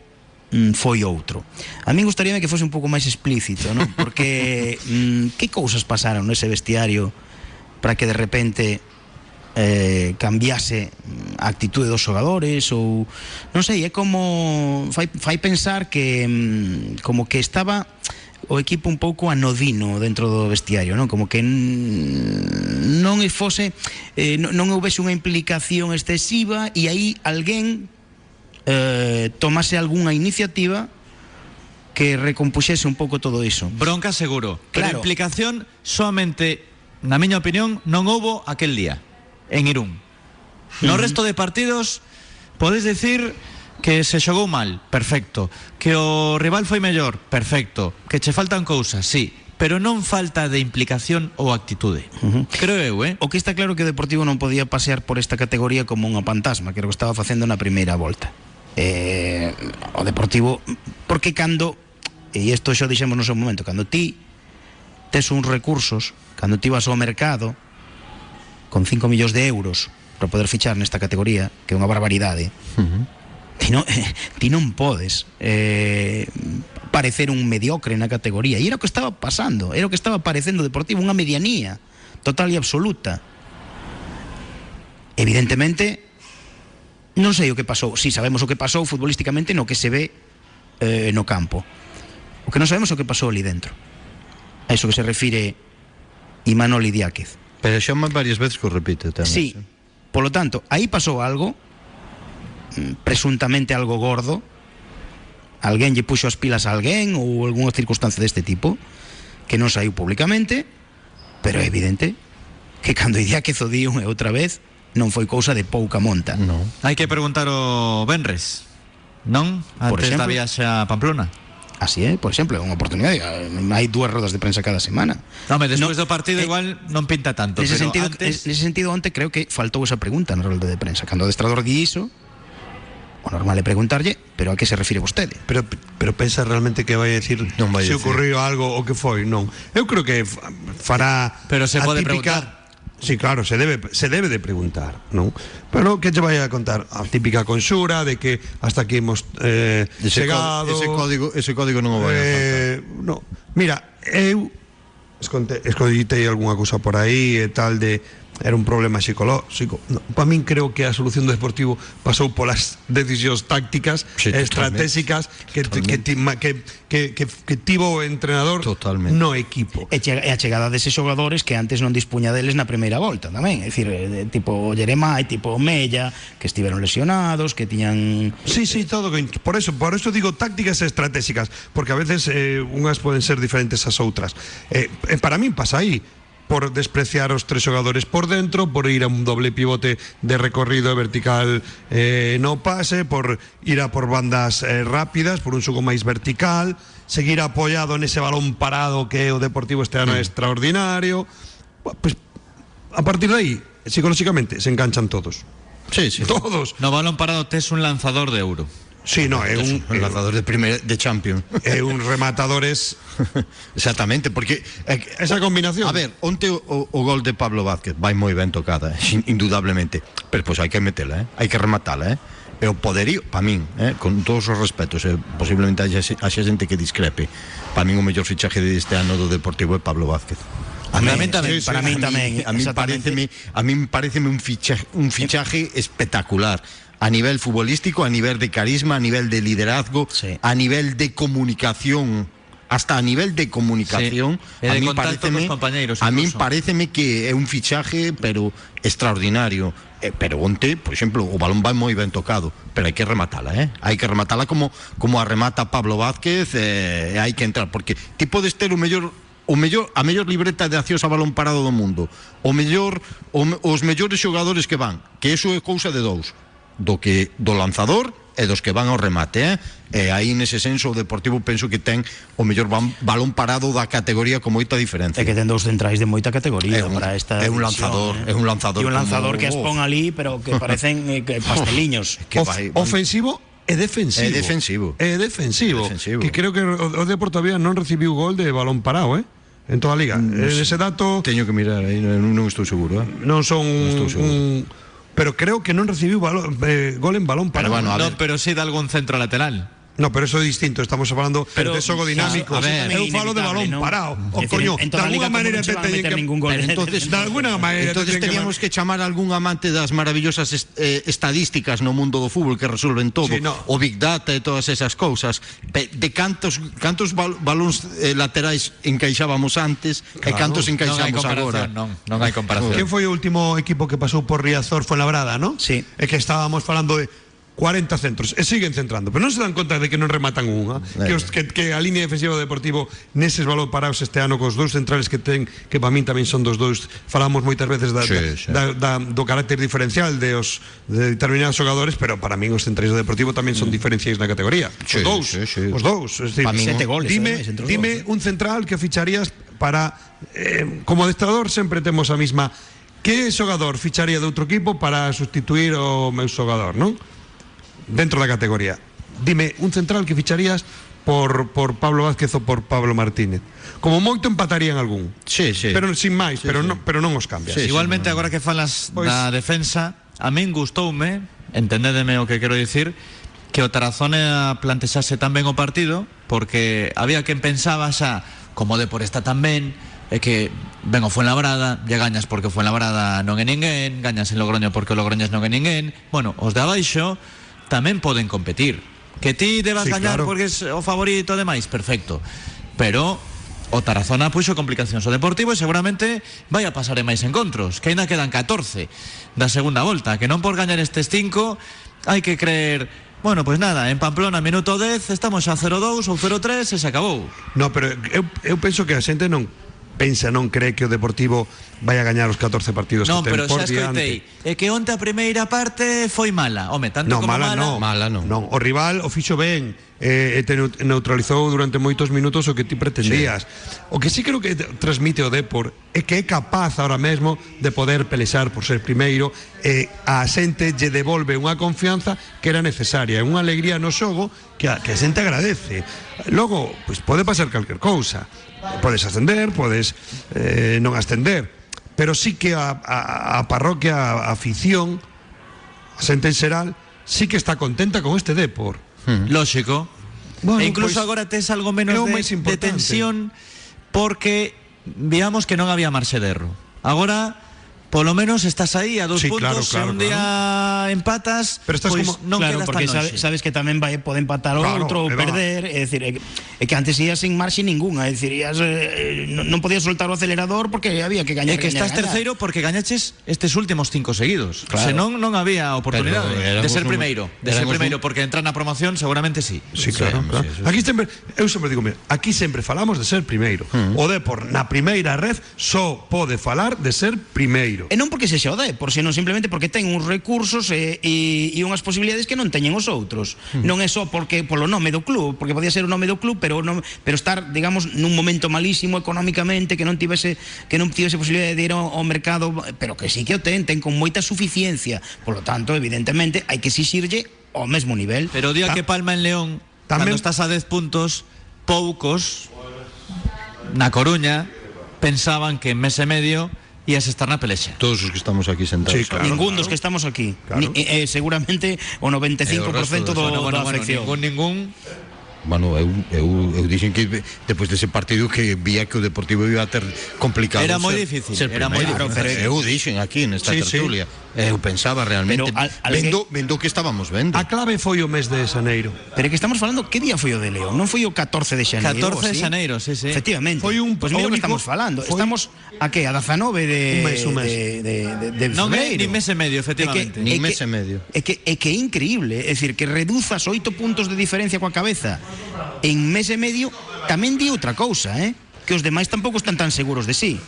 mm, foi outro. A min gustaríame que fose un pouco máis explícito, non? Porque [laughs] mm, que cousas pasaron nese vestiario para que de repente eh, cambiase a actitude dos xogadores ou non sei, é como fai, fai pensar que mm, como que estaba o equipo un pouco anodino dentro do vestiario, non? Como que non e fose eh, non, non houvese unha implicación excesiva e aí alguén eh, tomase algunha iniciativa que recompuxese un pouco todo iso. Bronca seguro. Pero Claro. implicación solamente, na miña opinión, non houbo aquel día en Irún. No resto de partidos podes decir que se xogou mal, perfecto. Que o rival foi mellor, perfecto. Que che faltan cousas, sí. Pero non falta de implicación ou actitude. Creo eu, eh? O que está claro que o Deportivo non podía pasear por esta categoría como unha fantasma, que era o que estaba facendo na primeira volta. Eh, o Deportivo, porque cando, e isto xa dixemos no seu momento, cando ti tes uns recursos, cando ti vas ao mercado con 5 millóns de euros para poder fichar nesta categoría, que é unha barbaridade, ti non, [laughs] ti non podes eh, parecer un mediocre na categoría. E era o que estaba pasando, era o que estaba parecendo Deportivo, unha medianía total e absoluta. Evidentemente, non sei o que pasou. Si sabemos o que pasou futbolísticamente no que se ve eh, no campo. O que non sabemos o que pasou ali dentro. A iso que se refire Imanol Idiáquez. Pero máis varias veces que repite tamén. Sí. Polo tanto, aí pasou algo mm, presuntamente algo gordo. Alguén lle puxo as pilas a alguén ou algunha circunstancia deste tipo que non saiu públicamente, pero é evidente que cando Idiáquez o di unha outra vez non foi cousa de pouca monta. No. Hai que preguntar o Benres. Non? Antes Por da exemplo. viaxe a Pamplona. Así é, por exemplo, é unha oportunidade. Hai dúas rodas de prensa cada semana. Home, despois No, do partido eh, igual non pinta tanto, Nese pero sentido, antes... nese sentido, onte creo que faltou esa pregunta na rolda de prensa. Cando o adestrador di iso, o normal é preguntarlle, pero a que se refire vostede? Pero, pero pensa realmente que vai a decir Non vai se decir. algo o que foi, non. Eu creo que fa- fará Pero se pode típica- Sí, claro, se debe, se debe de preguntar, non? Pero que che vai a contar? A típica consura de que hasta aquí hemos eh, ese chegado... Ese código, ese código non o vai a eh, no. Mira, eu esconte, esconditei algunha cousa por aí e eh, tal de era un problema psicolóxico. No, para min creo que a solución do Deportivo pasou polas decisións tácticas Sí, e estratégicas que, que, que, que, que, que tivo o entrenador Totalmente. no equipo. E, chega, e a chegada deses xogadores que antes non dispuña deles na primeira volta tamén, é dicir, eh, de, tipo Jeremai, tipo Mella, que estiveron lesionados, que tiñan Sí, sí, todo que- por eso, por eso digo tácticas estratégicas, porque a veces eh, unhas poden ser diferentes ás outras. Eh, eh, para min pasa aí por despreciar os tres xogadores por dentro, por ir a un doble pivote de recorrido vertical eh, no pase, por ir a por bandas eh, rápidas, por un xogo máis vertical, seguir apoiado nese balón parado que o Deportivo este ano é extraordinario. Pues, a partir de aí, psicolóxicamente, se enganchan todos. Sí, sí. Todos. No balón parado tes un lanzador de euro. Sí, no, é un, un [laughs] lanzador de primer de champion. é un rematadores [laughs] Exactamente, porque que- Esa combinación. A ver, onte o, o, o gol de Pablo Vázquez vai moi ben tocada, eh, [laughs] indudablemente, pero pois hai que metela, eh? hai que rematala, eh? E o poderío, para min, eh, con todos os respetos, eh, posiblemente haxa, haxa xente que discrepe, para min o mellor fichaje deste ano do Deportivo é Pablo Vázquez. A Para tamén, para tamén, A mí pareceme, a mí pareceme un fichaje, un fichaje espectacular a nivel futbolístico, a nivel de carisma, a nivel de liderazgo, Sí. a nivel de comunicación hasta a nivel de comunicación, Sí, a mí pareceme, cos compañeiros, a mí pareceme que é un fichaje, pero extraordinario. Eh, pero onte, por exemplo, o balón vai moi ben tocado, pero hai que rematala, eh? Hai que rematala como como a remata Pablo Vázquez, eh, hai que entrar porque ti podes ter o mellor o mellor a mellor libreta de accións a balón parado do mundo. O mellor o, os mellores xogadores que van, que eso é cousa de dous, do que do lanzador e dos que van ao remate, eh? E aí nese senso o Deportivo penso que ten o mellor ban- balón parado da categoría con moita diferencia. É que ten dous centrais de moita categoría É un- para esta é un división, lanzador, eh. é un lanzador E un lanzador como- que pon ali, pero que parecen eh, que [laughs] pasteliños. que Of- vai- ofensivo e defensivo. É defensivo. É defensivo. Defensivo. Que creo que o, o Depor todavía non recibiu gol de balón parado, eh? En toda a liga. Eh, ese dato Teño que mirar aí, non, non estou seguro, eh? non son estou un, seguro. un pero creo que non recibiu balón, eh, gol en balón Pero parado. bueno, no, pero sí de algún centro lateral. No, pero eso é distinto, estamos falando Pero, de sí, dinámico. a ver, eu falo de balón ¿no? parado. O Es decir, coño, en de alguna non se te meter que ningún gol. Entonces, de alguna maneira Entonces te teníamos que chamar a algún amante das maravillosas est eh, estadísticas no mundo do fútbol que resolven todo, Sí, no. o Big Data e todas esas cousas, de cantos cantos bal balóns eh, laterais encaixábamos antes e Claro. cantos Non hai encaixamos agora. comparación, non, non hai comparación. Quen foi o último equipo que pasou por Riazor Fuenlabrada, non? Sí. É que estábamos falando de 40 centros e siguen centrando, pero non se dan conta de que non rematan unha, eh. que, os, que, que a línea defensiva do Deportivo neses balón parados este ano cos dous centrales que ten, que para min tamén son dos dous, falamos moitas veces da, sí, da, da, da, do carácter diferencial de os de determinados xogadores, pero para min os centrais do Deportivo tamén son mm. diferenciais na categoría. Sí, os dous, sí, sí. os dous, es decir, sete goles, dime, eh, dime dos, eh. un central que ficharías para eh, como adestrador sempre temos a mesma que xogador ficharía de outro equipo para sustituir o meu xogador, non? dentro da categoría. Dime, un central que ficharías por, por Pablo Vázquez ou por Pablo Martínez. Como moito empatarían algún. Sí, sí. Pero sin máis, sí, pero, sí. Non, pero non os cambias. Sí, Igualmente, sí, agora que falas pois... da defensa, a min gustoume, entendedeme o que quero dicir, que o Tarazona plantexase tan ben o partido, porque había quen pensaba xa, como de por esta tan ben, é que ben o Fuenlabrada, lle gañas porque o Fuenlabrada non é ninguén, gañas en Logroño porque o Logroño non é ninguén, bueno, os de abaixo, tamén poden competir. Que ti debas Sí, gañar claro. porque es o favorito e demais, perfecto. Pero o Tarazona puxo complicacións ao Deportivo e seguramente vai a pasar en máis encontros, que aínda quedan 14 da segunda volta, que non por gañar estes 5 hai que creer Bueno, pois nada, en Pamplona minuto 10 estamos a 0-2 ou 0-3 e se acabou. No, pero eu, eu penso que a xente non pensa non cree que o Deportivo vai a gañar os 14 partidos non, que ten por diante. Non, pero xa escoitei, é que onte a primeira parte foi mala. Home, tanto no, como mala, mala, no. mala non. non. O rival o fixo ben, eh, e te neutralizou durante moitos minutos o que ti pretendías. Sí. O que sí creo que transmite o Depor é que é capaz ahora mesmo de poder pelexar por ser primeiro e a xente lle devolve unha confianza que era necesaria, unha alegría no xogo que a, que a xente agradece. Logo, pois pode pasar calquer cousa. Podes ascender, podes eh, non ascender, pero sí que a, a, a parroquia, a afición, a xente en xeral, sí que está contenta con este Depor. Lógico. Bueno, e incluso pois, agora tes algo menos de, tensión porque veamos que non había marxe de erro. Agora polo menos estás aí a dos Sí, puntos claro, claro, e un día empatas Pero estás pois como- non claro, porque sabe, sabes que tamén vai pode empatar outro perder, é dicir, é, que- antes ías sin marxe ningunha, é dicir, ías, eh, non, podías soltar o acelerador porque había que gañar. É que gañar, estás gañar. terceiro porque gañaches estes últimos cinco seguidos. Claro. Senón non había oportunidade Pero de ser un- primeiro, de ser éramos primeiro un- porque entrar na promoción seguramente sí. Sí, claro, Sí, claro. sí, sí. Aquí sempre, eu sempre digo, mira, aquí sempre falamos de ser primeiro. O Depor na primeira red só pode falar de ser primeiro. E non porque se xa o dé, por senón simplemente porque ten uns recursos e, e, e unhas posibilidades que non teñen os outros. Non é só porque polo nome do club, porque podía ser o nome do club, pero non, pero estar, digamos, nun momento malísimo económicamente, que non tivese que non tivese posibilidade de ir ao, ao mercado, pero que sí que o ten, ten con moita suficiencia. Por lo tanto, evidentemente, hai que exixirlle ao mesmo nivel. Pero día que palma en León, tamén- cando estás a 10 puntos, poucos na Coruña pensaban que en mes e medio ías estar na pelexa. Todos os que estamos aquí sentados. Sí, claro. Ningún dos que estamos aquí. Claro. Ni, eh, seguramente o 95% E o resto do, de- da ningún Bueno, eu, eu, eu dixen que despois dese partido que vía que o Deportivo iba a ter complicado Era moi difícil, ser era moi primeiro. difícil. eu dixen aquí nesta Sí, sí. tertulia eu pensaba realmente Pero al- al vendo, vendo o que estábamos vendo A clave foi o mes de Xaneiro. Pero que estamos falando, que día foi o de León? Non foi o 14 de xaneiro? 14 de xaneiro, sí, sí. Efectivamente. Foi un- Pois mira o que único- estamos falando. foi- Estamos a que a 19 de Un mes, un mes. de de, de, de Non febreiro. mes e medio, É que, efectivamente. Ni é mes que- e medio. É que é que é increíble, é dicir, que reduzas oito puntos de diferencia coa cabeza en mes e medio tamén di outra cousa, eh? Que os demais tampouco están tan seguros de sí.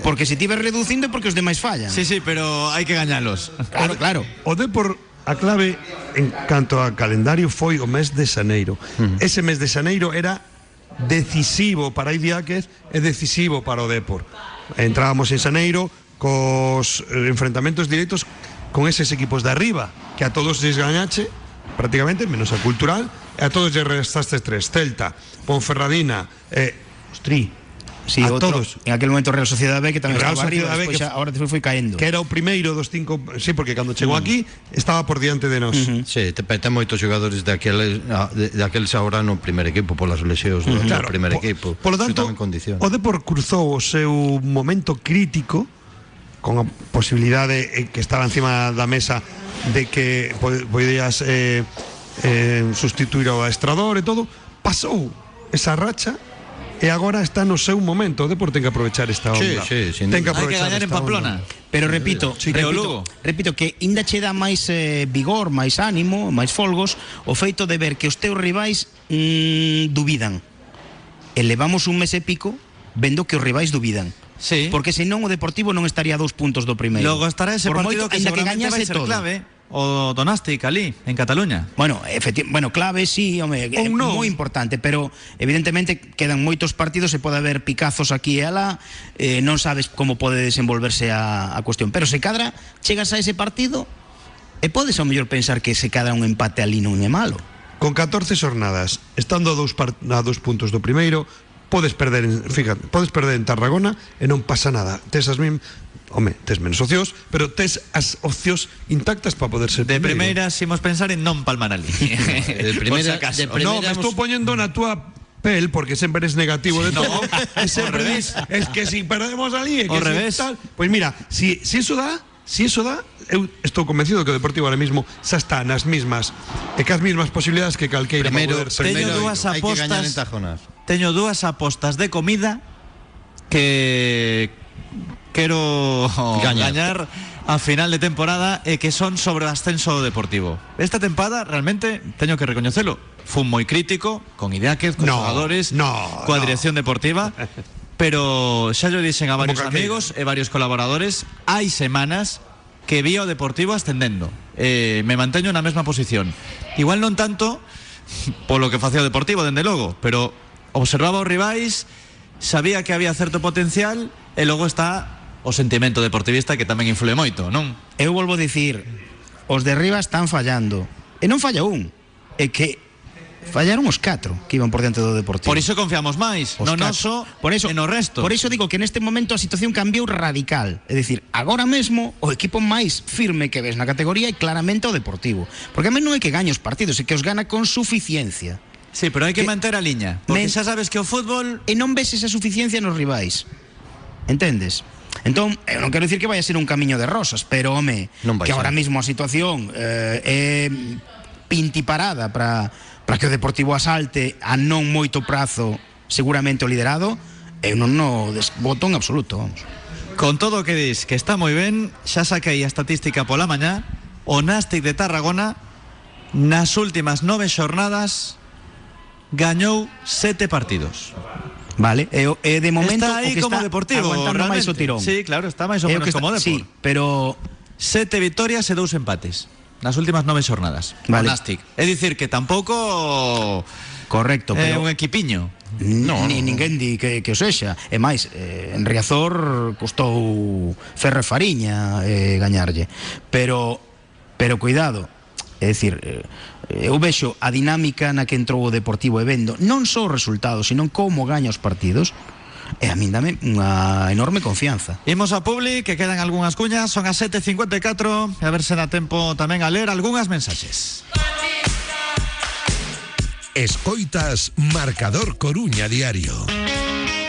Porque se tiver reducindo porque os demais fallan. Sí, sí, pero hai que gañalos. Claro, claro. O Depor a clave en canto a calendario foi o mes de xaneiro. Uh -huh. Ese mes de xaneiro era decisivo para Idiáquez e decisivo para o Depor. Entrábamos en xaneiro cos eh, enfrentamentos directos con eses equipos de arriba, que a todos desgañache prácticamente, menos a cultural, e a todos lle restaste tres. Celta, Ponferradina e... Eh, Ostri, Sí, a outro, todos. En aquel momento Real Sociedad B que tamén Real estaba Sociedad arriba, B, que, xa, ahora despois foi caendo. Que era o primeiro dos cinco, sí, porque cando chegou mm. aquí estaba por diante de nós. Uh -huh. Sí, te peta moitos xogadores daquel de, daquel ahora no primeiro equipo polas lesións do, uh mm-hmm. -huh. claro, do primeiro po, equipo. Por lo tanto, o Depor cruzou o seu momento crítico con a posibilidade eh, que estaba encima da mesa de que podías... eh, eh, sustituir ao Estrador e todo, pasou esa racha e agora está no seu momento. O Depor ten que aprovechar esta onda. Sí, sí, ten que aprovechar Hai que gañar en Pamplona. Onda. Pero repito, sí, repito, Lugo. repito que inda che dá máis eh, vigor, máis ánimo, máis folgos o feito de ver que os teus rivais mm, dubidan. Elevamos un mes e pico vendo que os rivais dubidan. Sí. Porque senón o Deportivo non estaría a dous puntos do primeiro. Logo estará ese Por partido moito, que, que seguramente ser todo. clave o donaste Calí en Cataluña. Bueno, bueno, clave sí, home, é no. moi importante, pero evidentemente quedan moitos partidos e pode haber picazos aquí e alá, eh, non sabes como pode desenvolverse a, a cuestión, pero se cadra, chegas a ese partido e podes ao mellor pensar que se cadra un empate ali non é malo. Con 14 xornadas, estando a dous, a dous puntos do primeiro, podes perder en, fíjate, podes perder en Tarragona e non pasa nada. Tes as mim, home, tes menos opcións, pero tes as opcións intactas para poder ser De primeiro. primeiras, imos pensar en non palmar ali. [laughs] De primeira- Por si No, primeira- me estou poñendo na túa pel porque sempre eres negativo de todo. ao [laughs] E sempre revés. dis, es que si perdemos que si revés. tal. Pois mira, si, si eso dá, si eso dá, eu estou convencido que o Deportivo ahora mismo xa está nas mismas e que as mismas posibilidades que calqueira Primeiro, para poder ser Teño dúas apostas. tajonar. Teño dúas apostas de comida que quero Gañar. gañar a final de temporada e que son sobre o ascenso deportivo. Esta tempada realmente teño que recoñecelo. Fun moi crítico con Idiáquez, con No, xogadores, no, coa no. dirección deportiva, pero xa yo dixen a varios amigos e varios colaboradores, hai semanas que vi o Deportivo ascendendo. Eh, me manteño na mesma posición. Igual non tanto polo que facía o Deportivo, dende logo, pero observaba os rivais, sabía que había certo potencial e logo está o sentimento deportivista que tamén influe moito, non? Eu volvo a dicir, os de arriba están fallando. E non falla un, é que fallaron os catro que iban por diante do Deportivo. Por iso confiamos máis Os no noso por eso, e no resto. Por iso digo que neste momento a situación cambiou radical. É dicir, agora mesmo o equipo máis firme que ves na categoría é claramente o Deportivo. Porque a mí non é que gañe os partidos, é que os gana con suficiencia. Sí, pero hai que, que- manter a liña, porque Men- xa sabes que o fútbol E non ves esa suficiencia nos rivais. Entendes? Entón, eu non quero dicir que vai a ser un camiño de rosas, pero home, Non que ser. agora mesmo a situación eh, é pintiparada para para que o Deportivo asalte a non moito prazo seguramente o liderado, eu non no desboto en absoluto, vamos. Con todo o que dis que está moi ben, xa saquei a estatística pola mañá, o Nastic de Tarragona nas últimas nove xornadas gañou sete partidos. Vale, e, o- e de momento está que como está deportivo, máis o tirón. Sí, claro, está máis ou É o menos está- como Depor. Sí, pero Sete victorias e dous empates nas últimas nove xornadas. Vale. Nastic. É dicir que tampouco correcto, é pero un equipiño. No, ni ninguén di que, que o sexa E máis, eh, en Riazor custou Ferro e Fariña eh, gañarlle Pero, pero cuidado É dicir, eh, Eh, eu vexo a dinámica na que entrou o Deportivo e vendo non só os resultados, sino como gaña os partidos, e a min dame unha enorme confianza. Imos a Publi, que quedan algunhas cuñas, son as 7.54, a ver se dá tempo tamén a ler algunhas mensaxes. Escoitas Marcador Coruña Diario.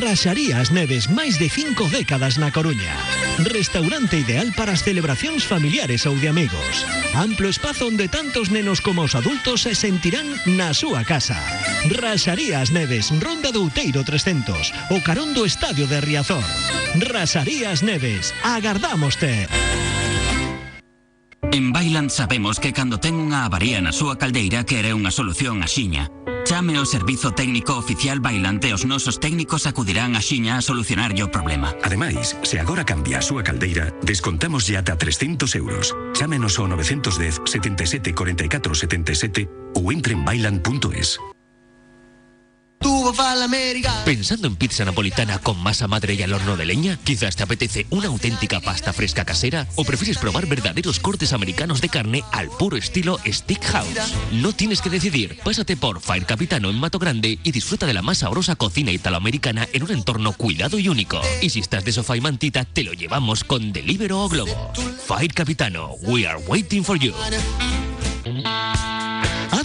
Raxarías Neves, máis de cinco décadas na Coruña. Restaurante ideal para as celebracións familiares ou de amigos. Amplo espazo onde tantos nenos como os adultos se sentirán na súa casa. Raxarías Neves, Ronda do Outeiro 300, o carón Estadio de Riazor. Raxarías Neves, agardámoste. En Bailand sabemos que cando ten unha avaría na súa caldeira quere unha solución axiña. Chame ao servizo técnico oficial Bailand e os nosos técnicos acudirán axiña a solucionar o problema. Ademais, se agora cambia a súa caldeira, descontamos ata 300 euros. Chámenos ao 910 77 44 77 ou entre en bailand.es. ¿Pensando en pizza napolitana con masa madre y al horno de leña? Quizás te apetece una auténtica pasta fresca casera o prefieres probar verdaderos cortes americanos de carne al puro estilo Stick House. No tienes que decidir, pásate por Fire Capitano en Mato Grande y disfruta de la más sabrosa cocina italoamericana en un entorno cuidado y único. Y si estás de sofá y mantita, te lo llevamos con Delivero o Globo. Fire Capitano, we are waiting for you.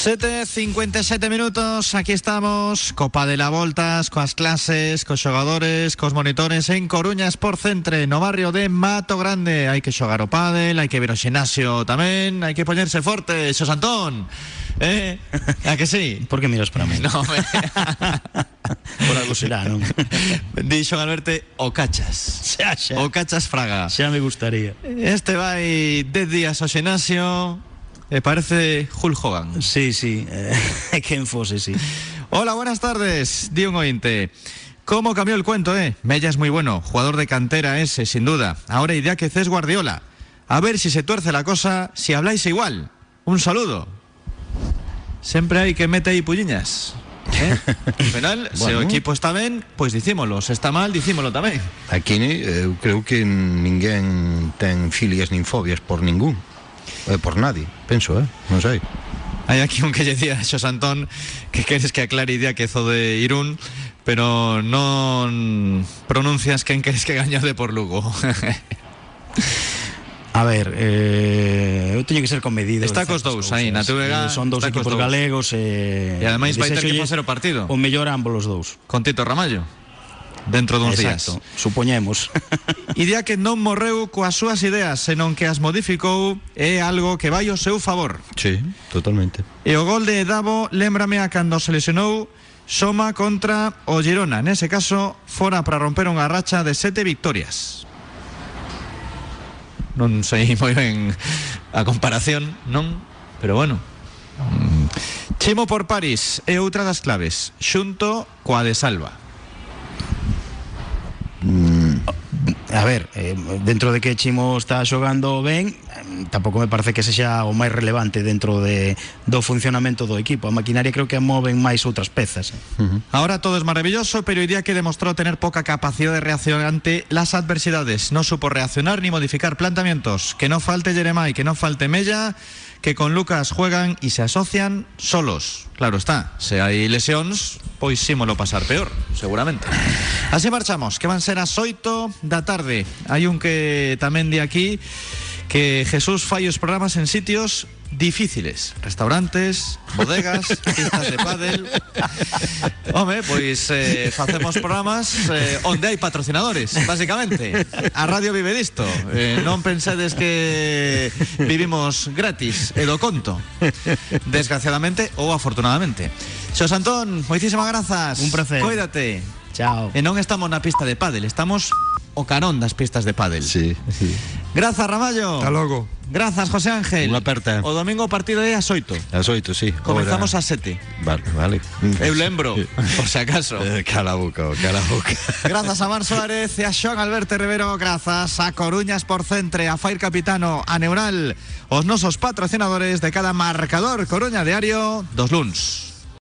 7.57 minutos, aquí estamos Copa de la Voltas, coas clases Cos xogadores, cos monitores En Coruña Sport Centre, no barrio de Mato Grande Hai que xogar o pádel Hai que ver o xenasio tamén Hai que poñerse forte, Xos Antón Eh? A que sí? [laughs] Por que miras para mí? No, me... [laughs] Por algo será, non? [laughs] Dixo Alberte o cachas Xa, xa. O cachas Fraga Xa me gustaría Este vai 10 días ao E parece Hulk Hogan Sí, sí, eh, [laughs] quen fose, sí Hola, buenas tardes, di un ointe. ¿Cómo cambió el cuento, eh? Mella es muy bueno, jugador de cantera ese, sin duda. Ahora idea que es Guardiola. A ver si se tuerce la cosa, si habláis igual. Un saludo. Siempre hay que meter ahí pulliñas. ¿eh? [laughs] Al final, se o Bueno. equipo está ben, pois dicímolo. Se está mal, dicímolo tamén. Aquí eh, eu creo que ninguén ten filias nin fobias por ningún. Eh, por nadie, penso, eh? Non sei. Hai aquí un que lle decía Xos Antón que queres que aclare idea que zo de Irún, pero non pronuncias quen queres que gaño de por Lugo. [laughs] A ver, eh, eu teño que ser comedido Está cos dous aí, na. TVG Eh, Son dous cos equipos dous. galegos e... E ademais vai ter que desexolle facer o partido. O mellor a ambos os dous Con Tito Ramallo dentro duns Exacto, días. supoñemos. [laughs] Idea que non morreu coas súas ideas, senón que as modificou é algo que vai ao seu favor. Sí, totalmente. E o gol de Davo lembrame a cando se lesionou Soma contra o Girona, nese caso fora para romper unha racha de sete victorias. Non sei [laughs] moi ben a comparación, non? Pero bueno. Mm. Chimo por París é outra das claves, xunto coa de Salva. A ver, eh, dentro de que Chimo está xogando ben eh, Tampouco me parece que sexa o máis relevante dentro de, do funcionamento do equipo A maquinaria creo que a moven máis outras pezas eh. Ahora todo es maravilloso, pero día que demostró tener poca capacidad de reacción ante las adversidades. No supo reaccionar ni modificar planteamientos. Que no falte Jeremai, que no falte Mella, que con Lucas juegan y se asocian solos. Claro está, si hay lesiones, pois símolo pasar peor, seguramente. Así marchamos, que van ser as 8 da tarde. Hai un que tamén di aquí que Jesús fai os programas en sitios difíciles. Restaurantes, bodegas, [laughs] pistas de pádel. Home, pois eh, facemos programas eh, onde hai patrocinadores, básicamente. A radio vive disto. Eh, non pensedes que vivimos gratis e do conto. Desgraciadamente ou afortunadamente. Xos Antón, moitísimas grazas. Un placer. Cuídate. Chao. E non estamos na pista de pádel, estamos o carón das pistas de pádel. Sí, sí. Grazas, Ramallo. Hasta logo. Grazas, José Ángel. Unha aperta. O domingo o partido é 8. As oito, sí. Comenzamos Ora- ás 7. Vale, vale. Eu lembro, por si acaso. [laughs] Eh, Cala boca, cala a boca. Grazas a [laughs] Mar Suárez e a Xoan Alberto Rivero Grazas a Coruñas por Centre A Fair Capitano, a Neural Os nosos patrocinadores de cada marcador Coruña Diario Dos luns